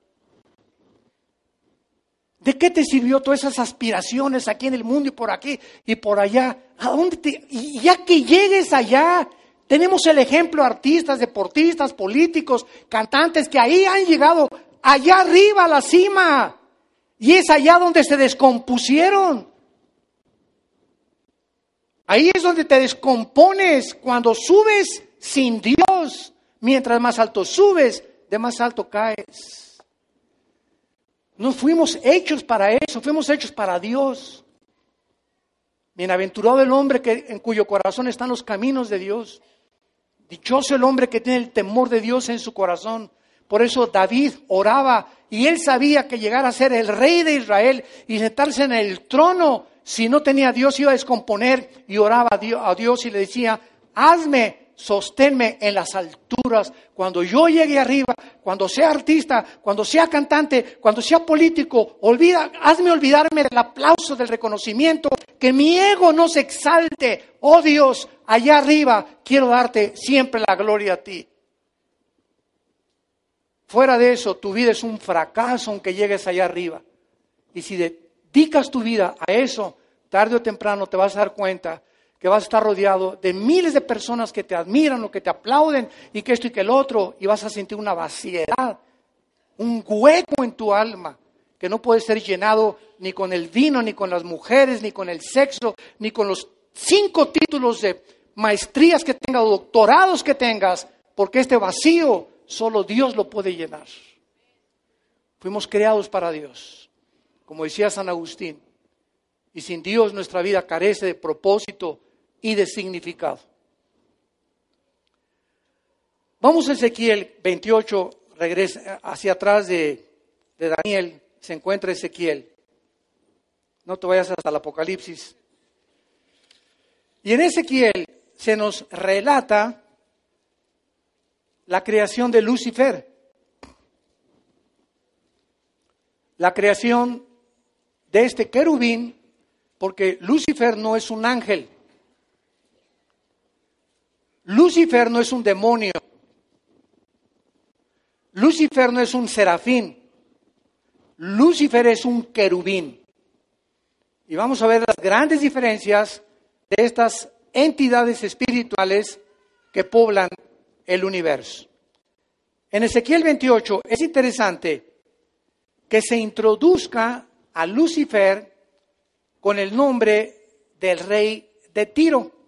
¿De qué te sirvió todas esas aspiraciones aquí en el mundo y por aquí y por allá? ¿A dónde te, y ya que llegues allá, tenemos el ejemplo artistas, deportistas, políticos, cantantes que ahí han llegado allá arriba a la cima. Y es allá donde se descompusieron. Ahí es donde te descompones cuando subes sin Dios. Mientras más alto subes, de más alto caes. No fuimos hechos para eso, fuimos hechos para Dios. Bienaventurado el hombre que, en cuyo corazón están los caminos de Dios. Dichoso el hombre que tiene el temor de Dios en su corazón. Por eso David oraba y él sabía que llegar a ser el rey de Israel y sentarse en el trono si no tenía Dios, iba a descomponer y oraba a Dios, y le decía, hazme, sosténme en las alturas. Cuando yo llegue arriba, cuando sea artista, cuando sea cantante, cuando sea político, olvida, hazme olvidarme del aplauso, del reconocimiento, que mi ego no se exalte. Oh Dios, allá arriba quiero darte siempre la gloria a ti. Fuera de eso, tu vida es un fracaso aunque llegues allá arriba. Y si dedicas tu vida a eso, tarde o temprano te vas a dar cuenta que vas a estar rodeado de miles de personas que te admiran o que te aplauden y que esto y que el otro, y vas a sentir una vaciedad, un hueco en tu alma que no puede ser llenado ni con el vino, ni con las mujeres, ni con el sexo, ni con los cinco títulos de maestrías que tengas, doctorados que tengas, porque este vacío solo Dios lo puede llenar. Fuimos creados para Dios, como decía San Agustín, y sin Dios nuestra vida carece de propósito y de significado. Vamos a Ezequiel 28, regresa hacia atrás de, de Daniel, se encuentra Ezequiel. No te vayas hasta el Apocalipsis. Y en Ezequiel se nos relata la creación de Lucifer, la creación de este querubín, porque Lucifer no es un ángel, Lucifer no es un demonio. Lucifer no es un serafín. Lucifer es un querubín. Y vamos a ver las grandes diferencias de estas entidades espirituales que poblan el universo. En Ezequiel 28 es interesante que se introduzca a Lucifer con el nombre del rey de Tiro.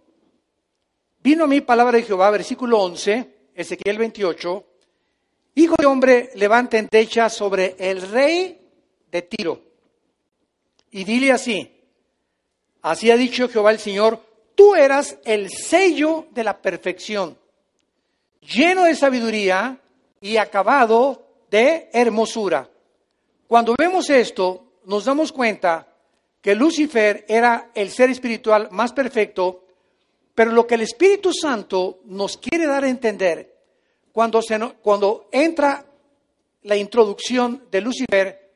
Vino a mí palabra de Jehová, versículo 11, Ezequiel 28, Hijo de hombre, levanta en techa sobre el rey de Tiro y dile así, así ha dicho Jehová el Señor, tú eras el sello de la perfección, lleno de sabiduría y acabado de hermosura. Cuando vemos esto, nos damos cuenta que Lucifer era el ser espiritual más perfecto pero lo que el Espíritu Santo nos quiere dar a entender cuando, se, cuando entra la introducción de Lucifer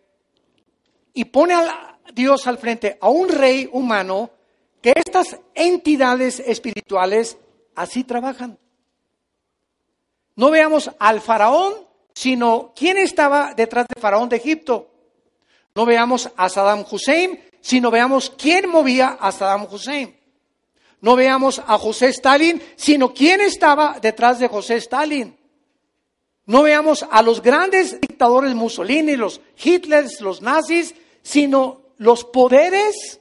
y pone a Dios al frente a un rey humano, que estas entidades espirituales así trabajan. No veamos al faraón, sino quién estaba detrás del faraón de Egipto. No veamos a Saddam Hussein, sino veamos quién movía a Saddam Hussein no veamos a José Stalin, sino quién estaba detrás de José Stalin. No veamos a los grandes dictadores Mussolini, los Hitlers, los nazis, sino los poderes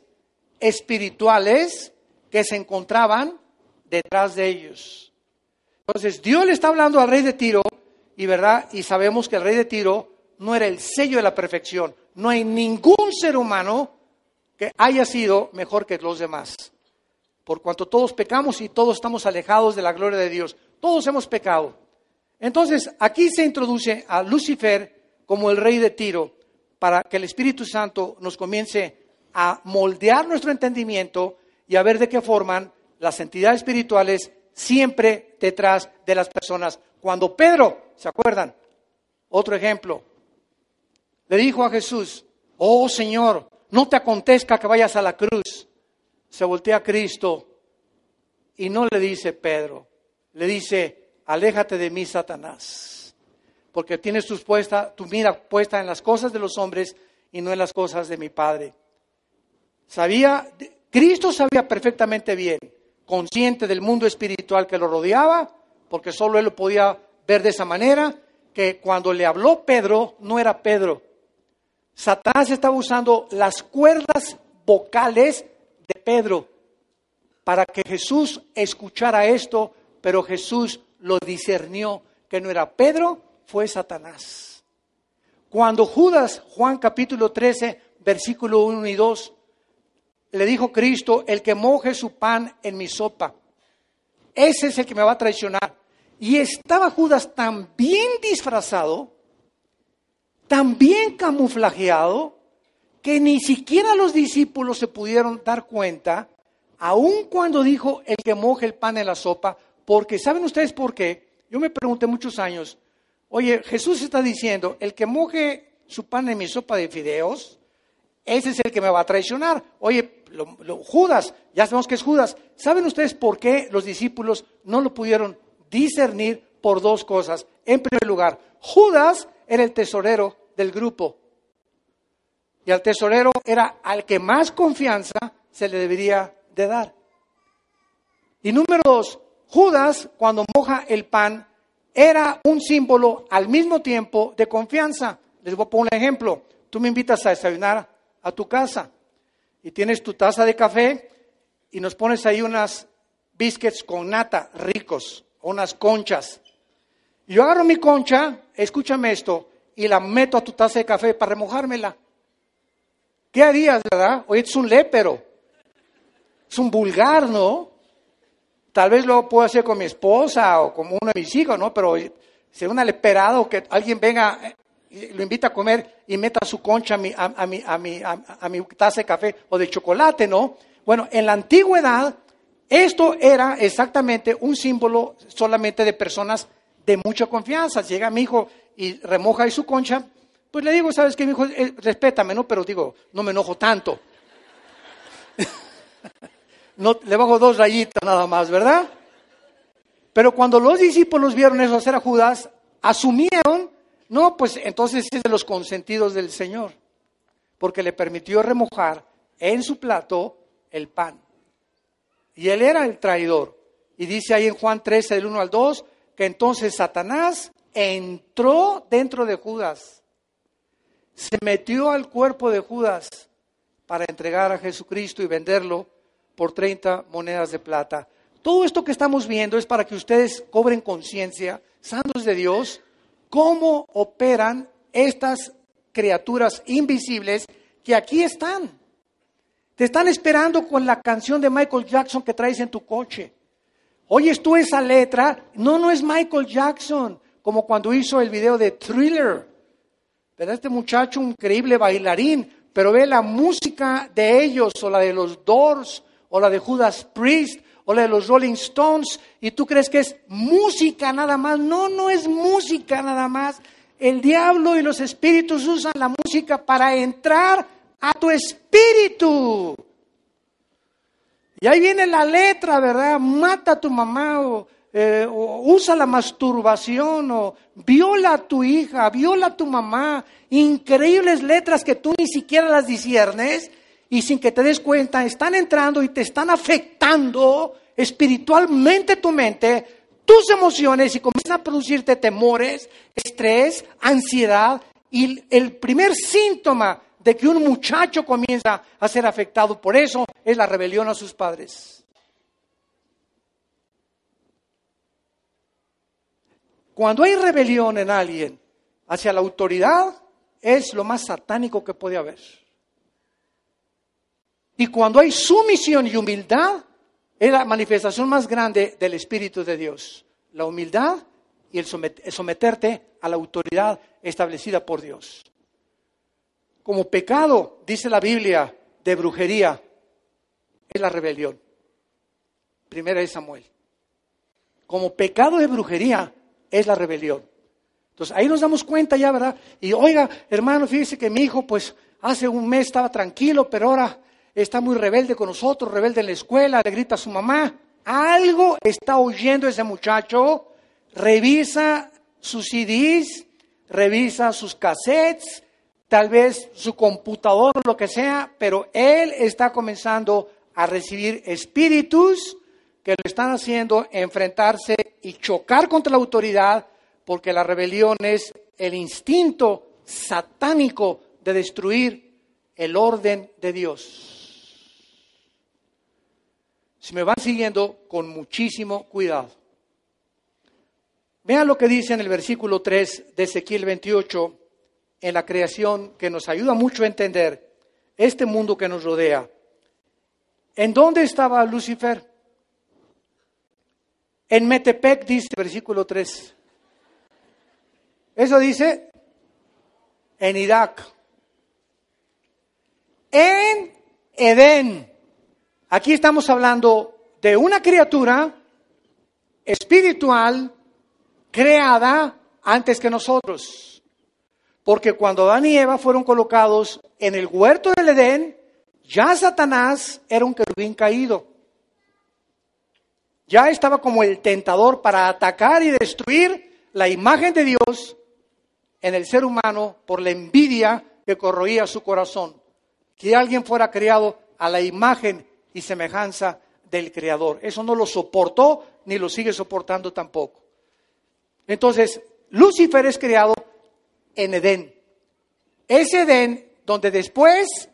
espirituales que se encontraban detrás de ellos. Entonces, Dios le está hablando al rey de Tiro, y verdad, y sabemos que el rey de Tiro no era el sello de la perfección. No hay ningún ser humano que haya sido mejor que los demás por cuanto todos pecamos y todos estamos alejados de la gloria de Dios. Todos hemos pecado. Entonces, aquí se introduce a Lucifer como el rey de Tiro para que el Espíritu Santo nos comience a moldear nuestro entendimiento y a ver de qué forman las entidades espirituales siempre detrás de las personas. Cuando Pedro, ¿se acuerdan? Otro ejemplo, le dijo a Jesús, oh Señor, no te acontezca que vayas a la cruz se voltea a Cristo y no le dice Pedro, le dice, aléjate de mí, Satanás, porque tienes tu, puesta, tu mira puesta en las cosas de los hombres y no en las cosas de mi Padre. Sabía, Cristo sabía perfectamente bien, consciente del mundo espiritual que lo rodeaba, porque solo él lo podía ver de esa manera, que cuando le habló Pedro, no era Pedro. Satanás estaba usando las cuerdas vocales de Pedro para que Jesús escuchara esto, pero Jesús lo discernió que no era Pedro, fue Satanás. Cuando Judas, Juan capítulo 13, versículo 1 y 2, le dijo Cristo, el que moje su pan en mi sopa, ese es el que me va a traicionar. Y estaba Judas tan bien disfrazado, tan bien camuflajeado, que ni siquiera los discípulos se pudieron dar cuenta, aun cuando dijo el que moje el pan en la sopa, porque ¿saben ustedes por qué? Yo me pregunté muchos años, oye, Jesús está diciendo, el que moje su pan en mi sopa de fideos, ese es el que me va a traicionar. Oye, Judas, ya sabemos que es Judas. ¿Saben ustedes por qué los discípulos no lo pudieron discernir por dos cosas? En primer lugar, Judas era el tesorero del grupo. Y al tesorero era al que más confianza se le debería de dar. Y número dos, Judas, cuando moja el pan, era un símbolo al mismo tiempo de confianza. Les voy a poner un ejemplo. Tú me invitas a desayunar a tu casa y tienes tu taza de café y nos pones ahí unas biscuits con nata ricos, unas conchas. Yo agarro mi concha, escúchame esto, y la meto a tu taza de café para remojármela. ¿Qué harías, verdad? Oye, es un lépero. Es un vulgar, ¿no? Tal vez lo puedo hacer con mi esposa o con uno de mis hijos, ¿no? Pero sería un aleperado que alguien venga eh, lo invita a comer y meta su concha a mi, a, mi, a, mi, a mi taza de café o de chocolate, ¿no? Bueno, en la antigüedad esto era exactamente un símbolo solamente de personas de mucha confianza. Llega mi hijo y remoja ahí su concha, pues le digo, ¿sabes qué, mi hijo? Eh, respétame, ¿no? Pero digo, no me enojo tanto. no, le bajo dos rayitas nada más, ¿verdad? Pero cuando los discípulos vieron eso hacer a Judas, asumieron, no, pues entonces es de los consentidos del Señor, porque le permitió remojar en su plato el pan. Y él era el traidor. Y dice ahí en Juan 13, del 1 al 2, que entonces Satanás entró dentro de Judas, se metió al cuerpo de Judas para entregar a Jesucristo y venderlo por 30 monedas de plata. Todo esto que estamos viendo es para que ustedes cobren conciencia, santos de Dios, cómo operan estas criaturas invisibles que aquí están. Te están esperando con la canción de Michael Jackson que traes en tu coche. Oyes tú esa letra, no, no es Michael Jackson, como cuando hizo el video de Thriller. ¿Verdad? Este muchacho, un increíble bailarín, pero ve la música de ellos, o la de los Doors, o la de Judas Priest, o la de los Rolling Stones, y tú crees que es música nada más. No, no es música nada más. El diablo y los espíritus usan la música para entrar a tu espíritu. Y ahí viene la letra, ¿verdad? Mata a tu mamá eh, usa la masturbación o viola a tu hija, viola a tu mamá. Increíbles letras que tú ni siquiera las disiernes y sin que te des cuenta están entrando y te están afectando espiritualmente tu mente, tus emociones y comienzan a producirte temores, estrés, ansiedad. Y el primer síntoma de que un muchacho comienza a ser afectado por eso es la rebelión a sus padres. Cuando hay rebelión en alguien hacia la autoridad, es lo más satánico que puede haber. Y cuando hay sumisión y humildad, es la manifestación más grande del Espíritu de Dios. La humildad y el someterte a la autoridad establecida por Dios como pecado, dice la Biblia, de brujería, es la rebelión. Primera de Samuel. Como pecado de brujería es la rebelión. Entonces ahí nos damos cuenta ya, ¿verdad? Y oiga, hermano, fíjese que mi hijo, pues hace un mes estaba tranquilo, pero ahora está muy rebelde con nosotros, rebelde en la escuela, le grita a su mamá. Algo está oyendo ese muchacho. Revisa sus CDs, revisa sus cassettes, tal vez su computador lo que sea, pero él está comenzando a recibir espíritus que lo están haciendo enfrentarse y chocar contra la autoridad, porque la rebelión es el instinto satánico de destruir el orden de Dios. Si me van siguiendo con muchísimo cuidado. Vean lo que dice en el versículo 3 de Ezequiel 28 en la creación que nos ayuda mucho a entender este mundo que nos rodea. ¿En dónde estaba Lucifer? En Metepec dice, versículo 3. Eso dice en Irak. En Edén. Aquí estamos hablando de una criatura espiritual creada antes que nosotros. Porque cuando Adán y Eva fueron colocados en el huerto del Edén, ya Satanás era un querubín caído. Ya estaba como el tentador para atacar y destruir la imagen de Dios en el ser humano por la envidia que corroía su corazón, que alguien fuera creado a la imagen y semejanza del Creador. Eso no lo soportó ni lo sigue soportando tampoco. Entonces, Lucifer es creado en Edén. Es Edén donde después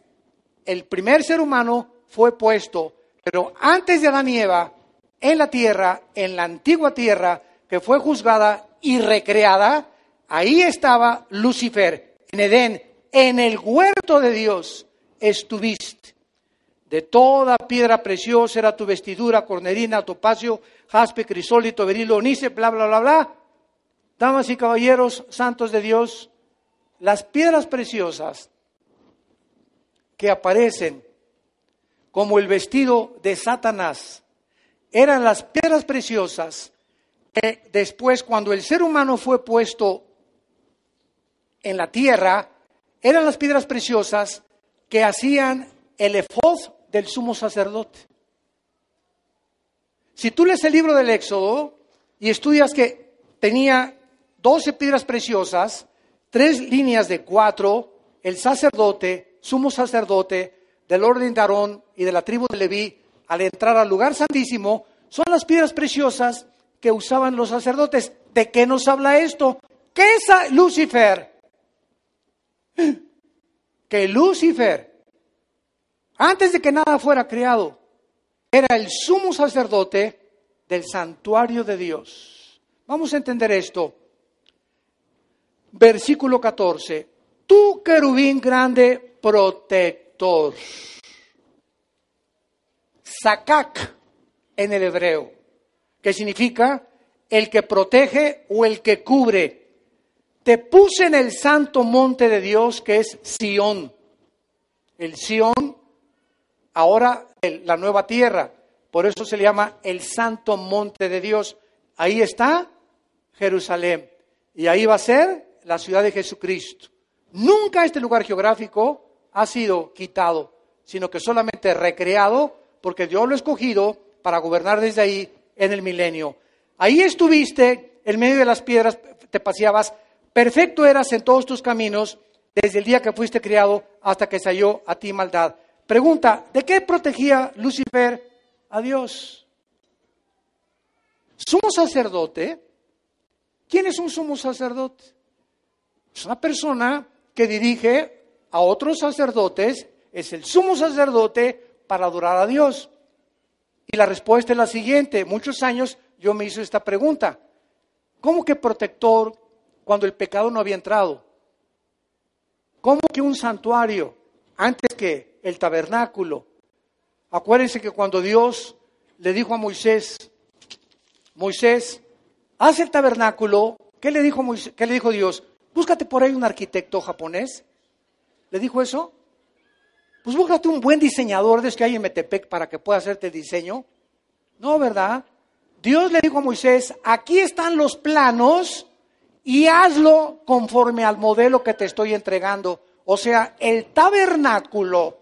el primer ser humano fue puesto, pero antes de Adán y Eva, en la tierra, en la antigua tierra, que fue juzgada y recreada, ahí estaba Lucifer, en Edén, en el huerto de Dios estuviste. De toda piedra preciosa era tu vestidura, cornerina, topacio, jaspe, crisólito, berilo, onice, bla, bla, bla, bla. Damas y caballeros, santos de Dios, las piedras preciosas que aparecen como el vestido de Satanás eran las piedras preciosas que después cuando el ser humano fue puesto en la tierra, eran las piedras preciosas que hacían el efod del sumo sacerdote. Si tú lees el libro del Éxodo y estudias que tenía doce piedras preciosas, tres líneas de cuatro, el sacerdote, sumo sacerdote, del orden de Aarón y de la tribu de Leví, al entrar al lugar santísimo, son las piedras preciosas que usaban los sacerdotes. ¿De qué nos habla esto? ¿Qué es Lucifer? Que Lucifer, antes de que nada fuera creado, era el sumo sacerdote del santuario de Dios. Vamos a entender esto. Versículo 14. Tú, querubín grande, protector. Sakak en el hebreo, que significa el que protege o el que cubre. Te puse en el santo monte de Dios que es Sión. El Sión, ahora la nueva tierra. Por eso se le llama el santo monte de Dios. Ahí está Jerusalén. Y ahí va a ser la ciudad de Jesucristo. Nunca este lugar geográfico ha sido quitado, sino que solamente recreado porque Dios lo ha escogido para gobernar desde ahí en el milenio. Ahí estuviste, en medio de las piedras te paseabas, perfecto eras en todos tus caminos, desde el día que fuiste criado hasta que salió a ti maldad. Pregunta, ¿de qué protegía Lucifer a Dios? Sumo sacerdote. ¿Quién es un sumo sacerdote? Es una persona que dirige a otros sacerdotes, es el sumo sacerdote para adorar a Dios. Y la respuesta es la siguiente. Muchos años yo me hice esta pregunta. ¿Cómo que protector cuando el pecado no había entrado? ¿Cómo que un santuario antes que el tabernáculo? Acuérdense que cuando Dios le dijo a Moisés, Moisés, haz el tabernáculo, ¿qué le dijo, Moisés, qué le dijo Dios? Búscate por ahí un arquitecto japonés. ¿Le dijo eso? Pues búscate un buen diseñador de que hay en Metepec para que pueda hacerte el diseño. No, ¿verdad? Dios le dijo a Moisés, aquí están los planos y hazlo conforme al modelo que te estoy entregando. O sea, el tabernáculo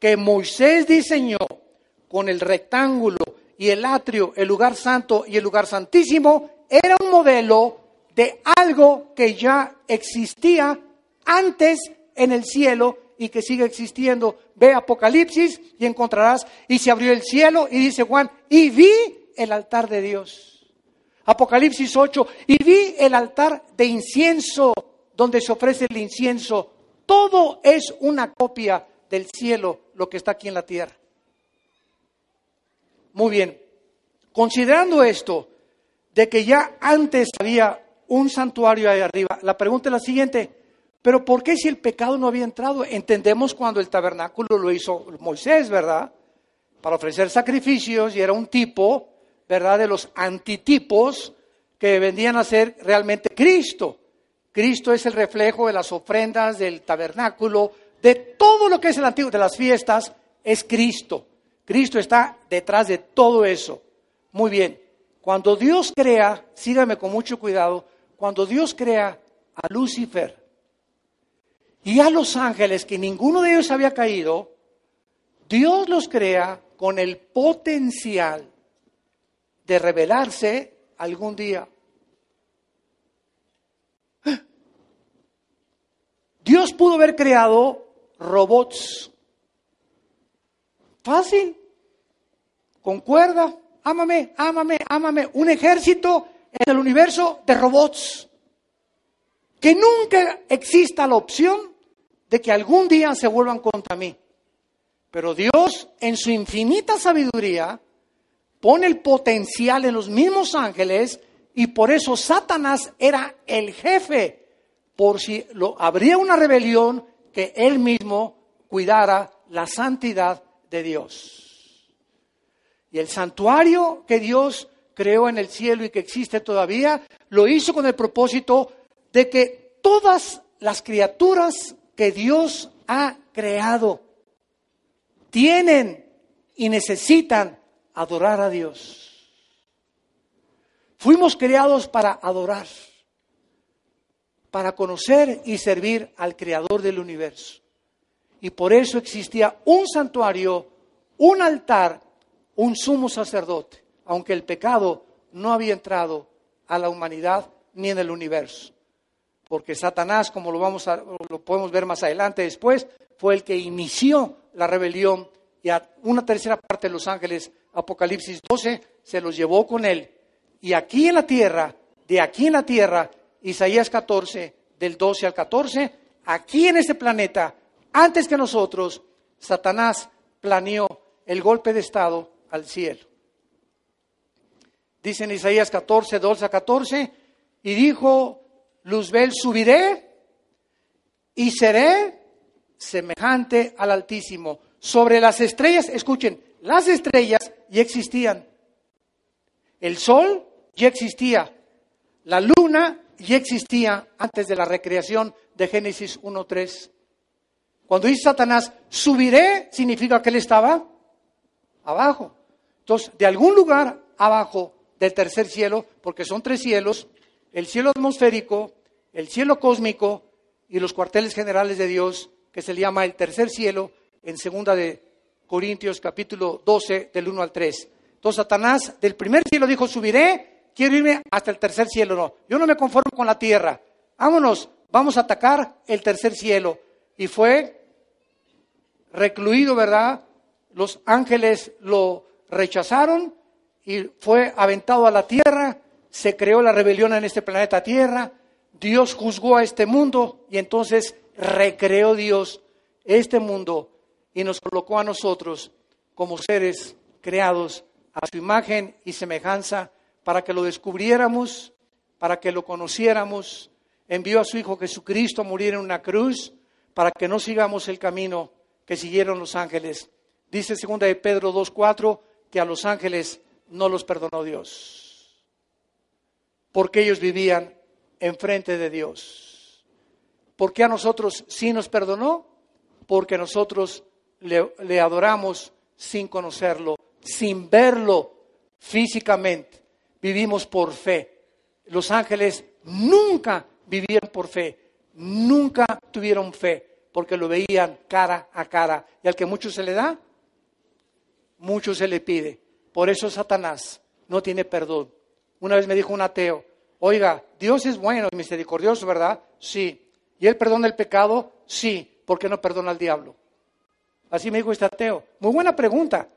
que Moisés diseñó con el rectángulo y el atrio, el lugar santo y el lugar santísimo, era un modelo de algo que ya existía antes en el cielo y que sigue existiendo. Ve Apocalipsis y encontrarás, y se abrió el cielo y dice Juan, y vi el altar de Dios. Apocalipsis 8, y vi el altar de incienso donde se ofrece el incienso. Todo es una copia del cielo, lo que está aquí en la tierra. Muy bien, considerando esto, de que ya antes había un santuario ahí arriba. La pregunta es la siguiente, pero ¿por qué si el pecado no había entrado? Entendemos cuando el tabernáculo lo hizo Moisés, ¿verdad? Para ofrecer sacrificios y era un tipo, ¿verdad? De los antitipos que vendían a ser realmente Cristo. Cristo es el reflejo de las ofrendas del tabernáculo, de todo lo que es el antiguo, de las fiestas, es Cristo. Cristo está detrás de todo eso. Muy bien. Cuando Dios crea, sígame con mucho cuidado, cuando Dios crea a Lucifer y a los ángeles, que ninguno de ellos había caído, Dios los crea con el potencial de revelarse algún día. Dios pudo haber creado robots. Fácil. Con cuerda. Ámame, ámame, ámame. Un ejército en el universo de robots. Que nunca exista la opción de que algún día se vuelvan contra mí. Pero Dios, en su infinita sabiduría, pone el potencial en los mismos ángeles y por eso Satanás era el jefe, por si lo, habría una rebelión, que él mismo cuidara la santidad de Dios. Y el santuario que Dios creó en el cielo y que existe todavía, lo hizo con el propósito de que todas las criaturas que Dios ha creado tienen y necesitan adorar a Dios. Fuimos creados para adorar, para conocer y servir al Creador del universo. Y por eso existía un santuario, un altar, un sumo sacerdote, aunque el pecado no había entrado a la humanidad ni en el universo. Porque Satanás, como lo, vamos a, lo podemos ver más adelante después, fue el que inició la rebelión y a una tercera parte de los ángeles, Apocalipsis 12, se los llevó con él. Y aquí en la tierra, de aquí en la tierra, Isaías 14, del 12 al 14, aquí en este planeta, antes que nosotros, Satanás planeó el golpe de Estado al cielo. Dice en Isaías 14, 12 a 14, y dijo Luzbel, subiré y seré semejante al Altísimo. Sobre las estrellas, escuchen, las estrellas ya existían. El sol ya existía. La luna ya existía antes de la recreación de Génesis 1.3. Cuando dice Satanás, subiré, significa que él estaba abajo. Entonces, de algún lugar abajo del tercer cielo, porque son tres cielos, el cielo atmosférico, el cielo cósmico y los cuarteles generales de Dios, que se le llama el tercer cielo, en segunda de Corintios capítulo 12 del 1 al 3. Entonces Satanás del primer cielo dijo, subiré, quiero irme hasta el tercer cielo. No, yo no me conformo con la tierra. Vámonos, vamos a atacar el tercer cielo. Y fue recluido, ¿verdad? Los ángeles lo rechazaron y fue aventado a la tierra. Se creó la rebelión en este planeta Tierra. Dios juzgó a este mundo y entonces recreó Dios este mundo y nos colocó a nosotros como seres creados a su imagen y semejanza para que lo descubriéramos, para que lo conociéramos. Envió a su Hijo Jesucristo a morir en una cruz para que no sigamos el camino que siguieron los ángeles. Dice segunda de Pedro 2.4 que a los ángeles no los perdonó Dios, porque ellos vivían enfrente de Dios. ¿Por qué a nosotros sí nos perdonó? Porque nosotros le, adoramos sin conocerlo, sin verlo físicamente. Vivimos por fe. Los ángeles nunca vivieron por fe, nunca tuvieron fe, porque lo veían cara a cara. Y al que mucho se le da, mucho se le pide. Por eso Satanás no tiene perdón. Una vez me dijo un ateo, oiga, Dios es bueno y misericordioso, ¿verdad? Sí. ¿Y él perdona el pecado? Sí. ¿Por qué no perdona al diablo? Así me dijo este ateo. Muy buena pregunta,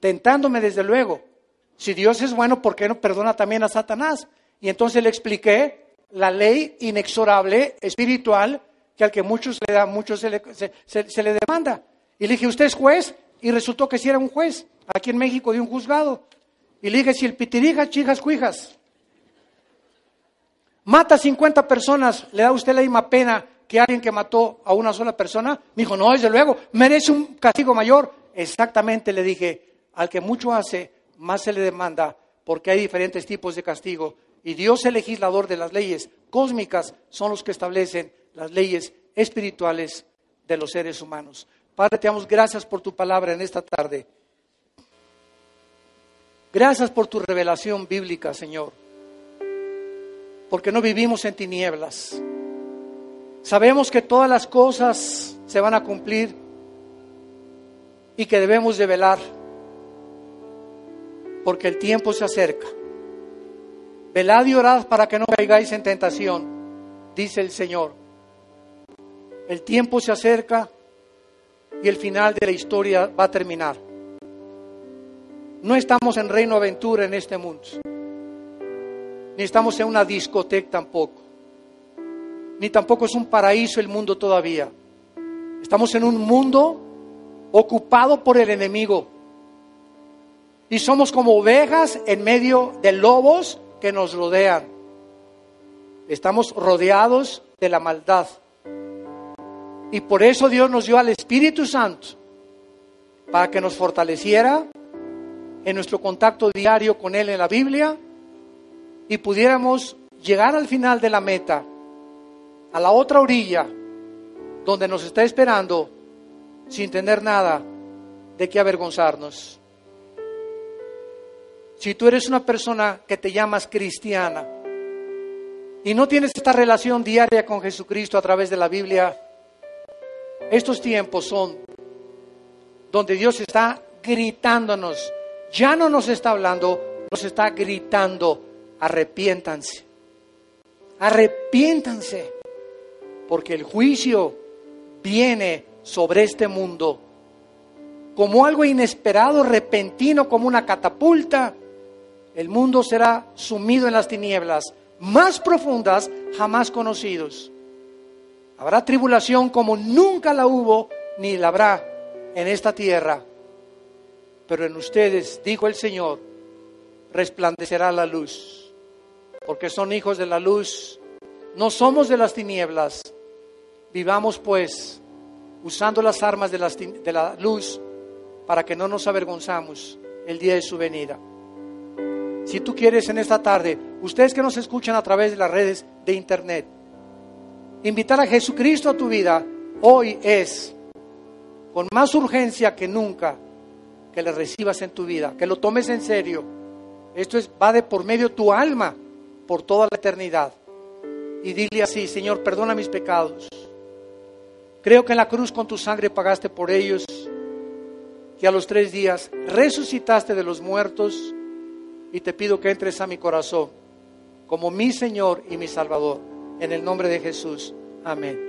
tentándome desde luego. Si Dios es bueno, ¿por qué no perdona también a Satanás? Y entonces le expliqué la ley inexorable, espiritual, que al que muchos le da, muchos se le, se, le demanda. Y le dije, ¿usted es juez? Y resultó que sí era un juez, aquí en México, de un juzgado. Y le dije, si el pitirija, chijas, cuijas, mata a 50 personas, ¿le da usted la misma pena que alguien que mató a una sola persona? Me dijo, no, desde luego, merece un castigo mayor. Exactamente le dije, al que mucho hace, más se le demanda, porque hay diferentes tipos de castigo. Y Dios, el legislador de las leyes cósmicas, son los que establecen las leyes espirituales de los seres humanos. Padre, te damos gracias por tu palabra en esta tarde. Gracias por tu revelación bíblica, Señor. Porque no vivimos en tinieblas. Sabemos que todas las cosas se van a cumplir y que debemos de velar porque el tiempo se acerca. Velad y orad para que no caigáis en tentación, dice el Señor. El tiempo se acerca y el final de la historia va a terminar. No estamos en reino aventura en este mundo. Ni estamos en una discoteca tampoco. Ni tampoco es un paraíso el mundo todavía. Estamos en un mundo ocupado por el enemigo. Y somos como ovejas en medio de lobos que nos rodean. Estamos rodeados de la maldad. Y por eso Dios nos dio al Espíritu Santo, para que nos fortaleciera en nuestro contacto diario con Él en la Biblia y pudiéramos llegar al final de la meta, a la otra orilla, donde nos está esperando sin tener nada de qué avergonzarnos. Si tú eres una persona que te llamas cristiana y no tienes esta relación diaria con Jesucristo a través de la Biblia, estos tiempos son donde Dios está gritándonos, ya no nos está hablando, nos está gritando, arrepiéntanse, arrepiéntanse, porque el juicio viene sobre este mundo como algo inesperado, repentino, como una catapulta. El mundo será sumido en las tinieblas más profundas jamás conocidos. Habrá tribulación como nunca la hubo ni la habrá en esta tierra. Pero en ustedes, dijo el Señor, resplandecerá la luz. Porque son hijos de la luz, no somos de las tinieblas. Vivamos pues usando las armas de, de la luz para que no nos avergonzamos el día de su venida. Si tú quieres en esta tarde, ustedes que nos escuchan a través de las redes de internet, invitar a Jesucristo a tu vida, hoy es con más urgencia que nunca que le recibas en tu vida, que lo tomes en serio. Esto es, va de por medio tu alma por toda la eternidad. Y dile así, Señor, perdona mis pecados. Creo que en la cruz con tu sangre pagaste por ellos, que a los tres días resucitaste de los muertos y te pido que entres a mi corazón como mi Señor y mi Salvador. En el nombre de Jesús. Amén.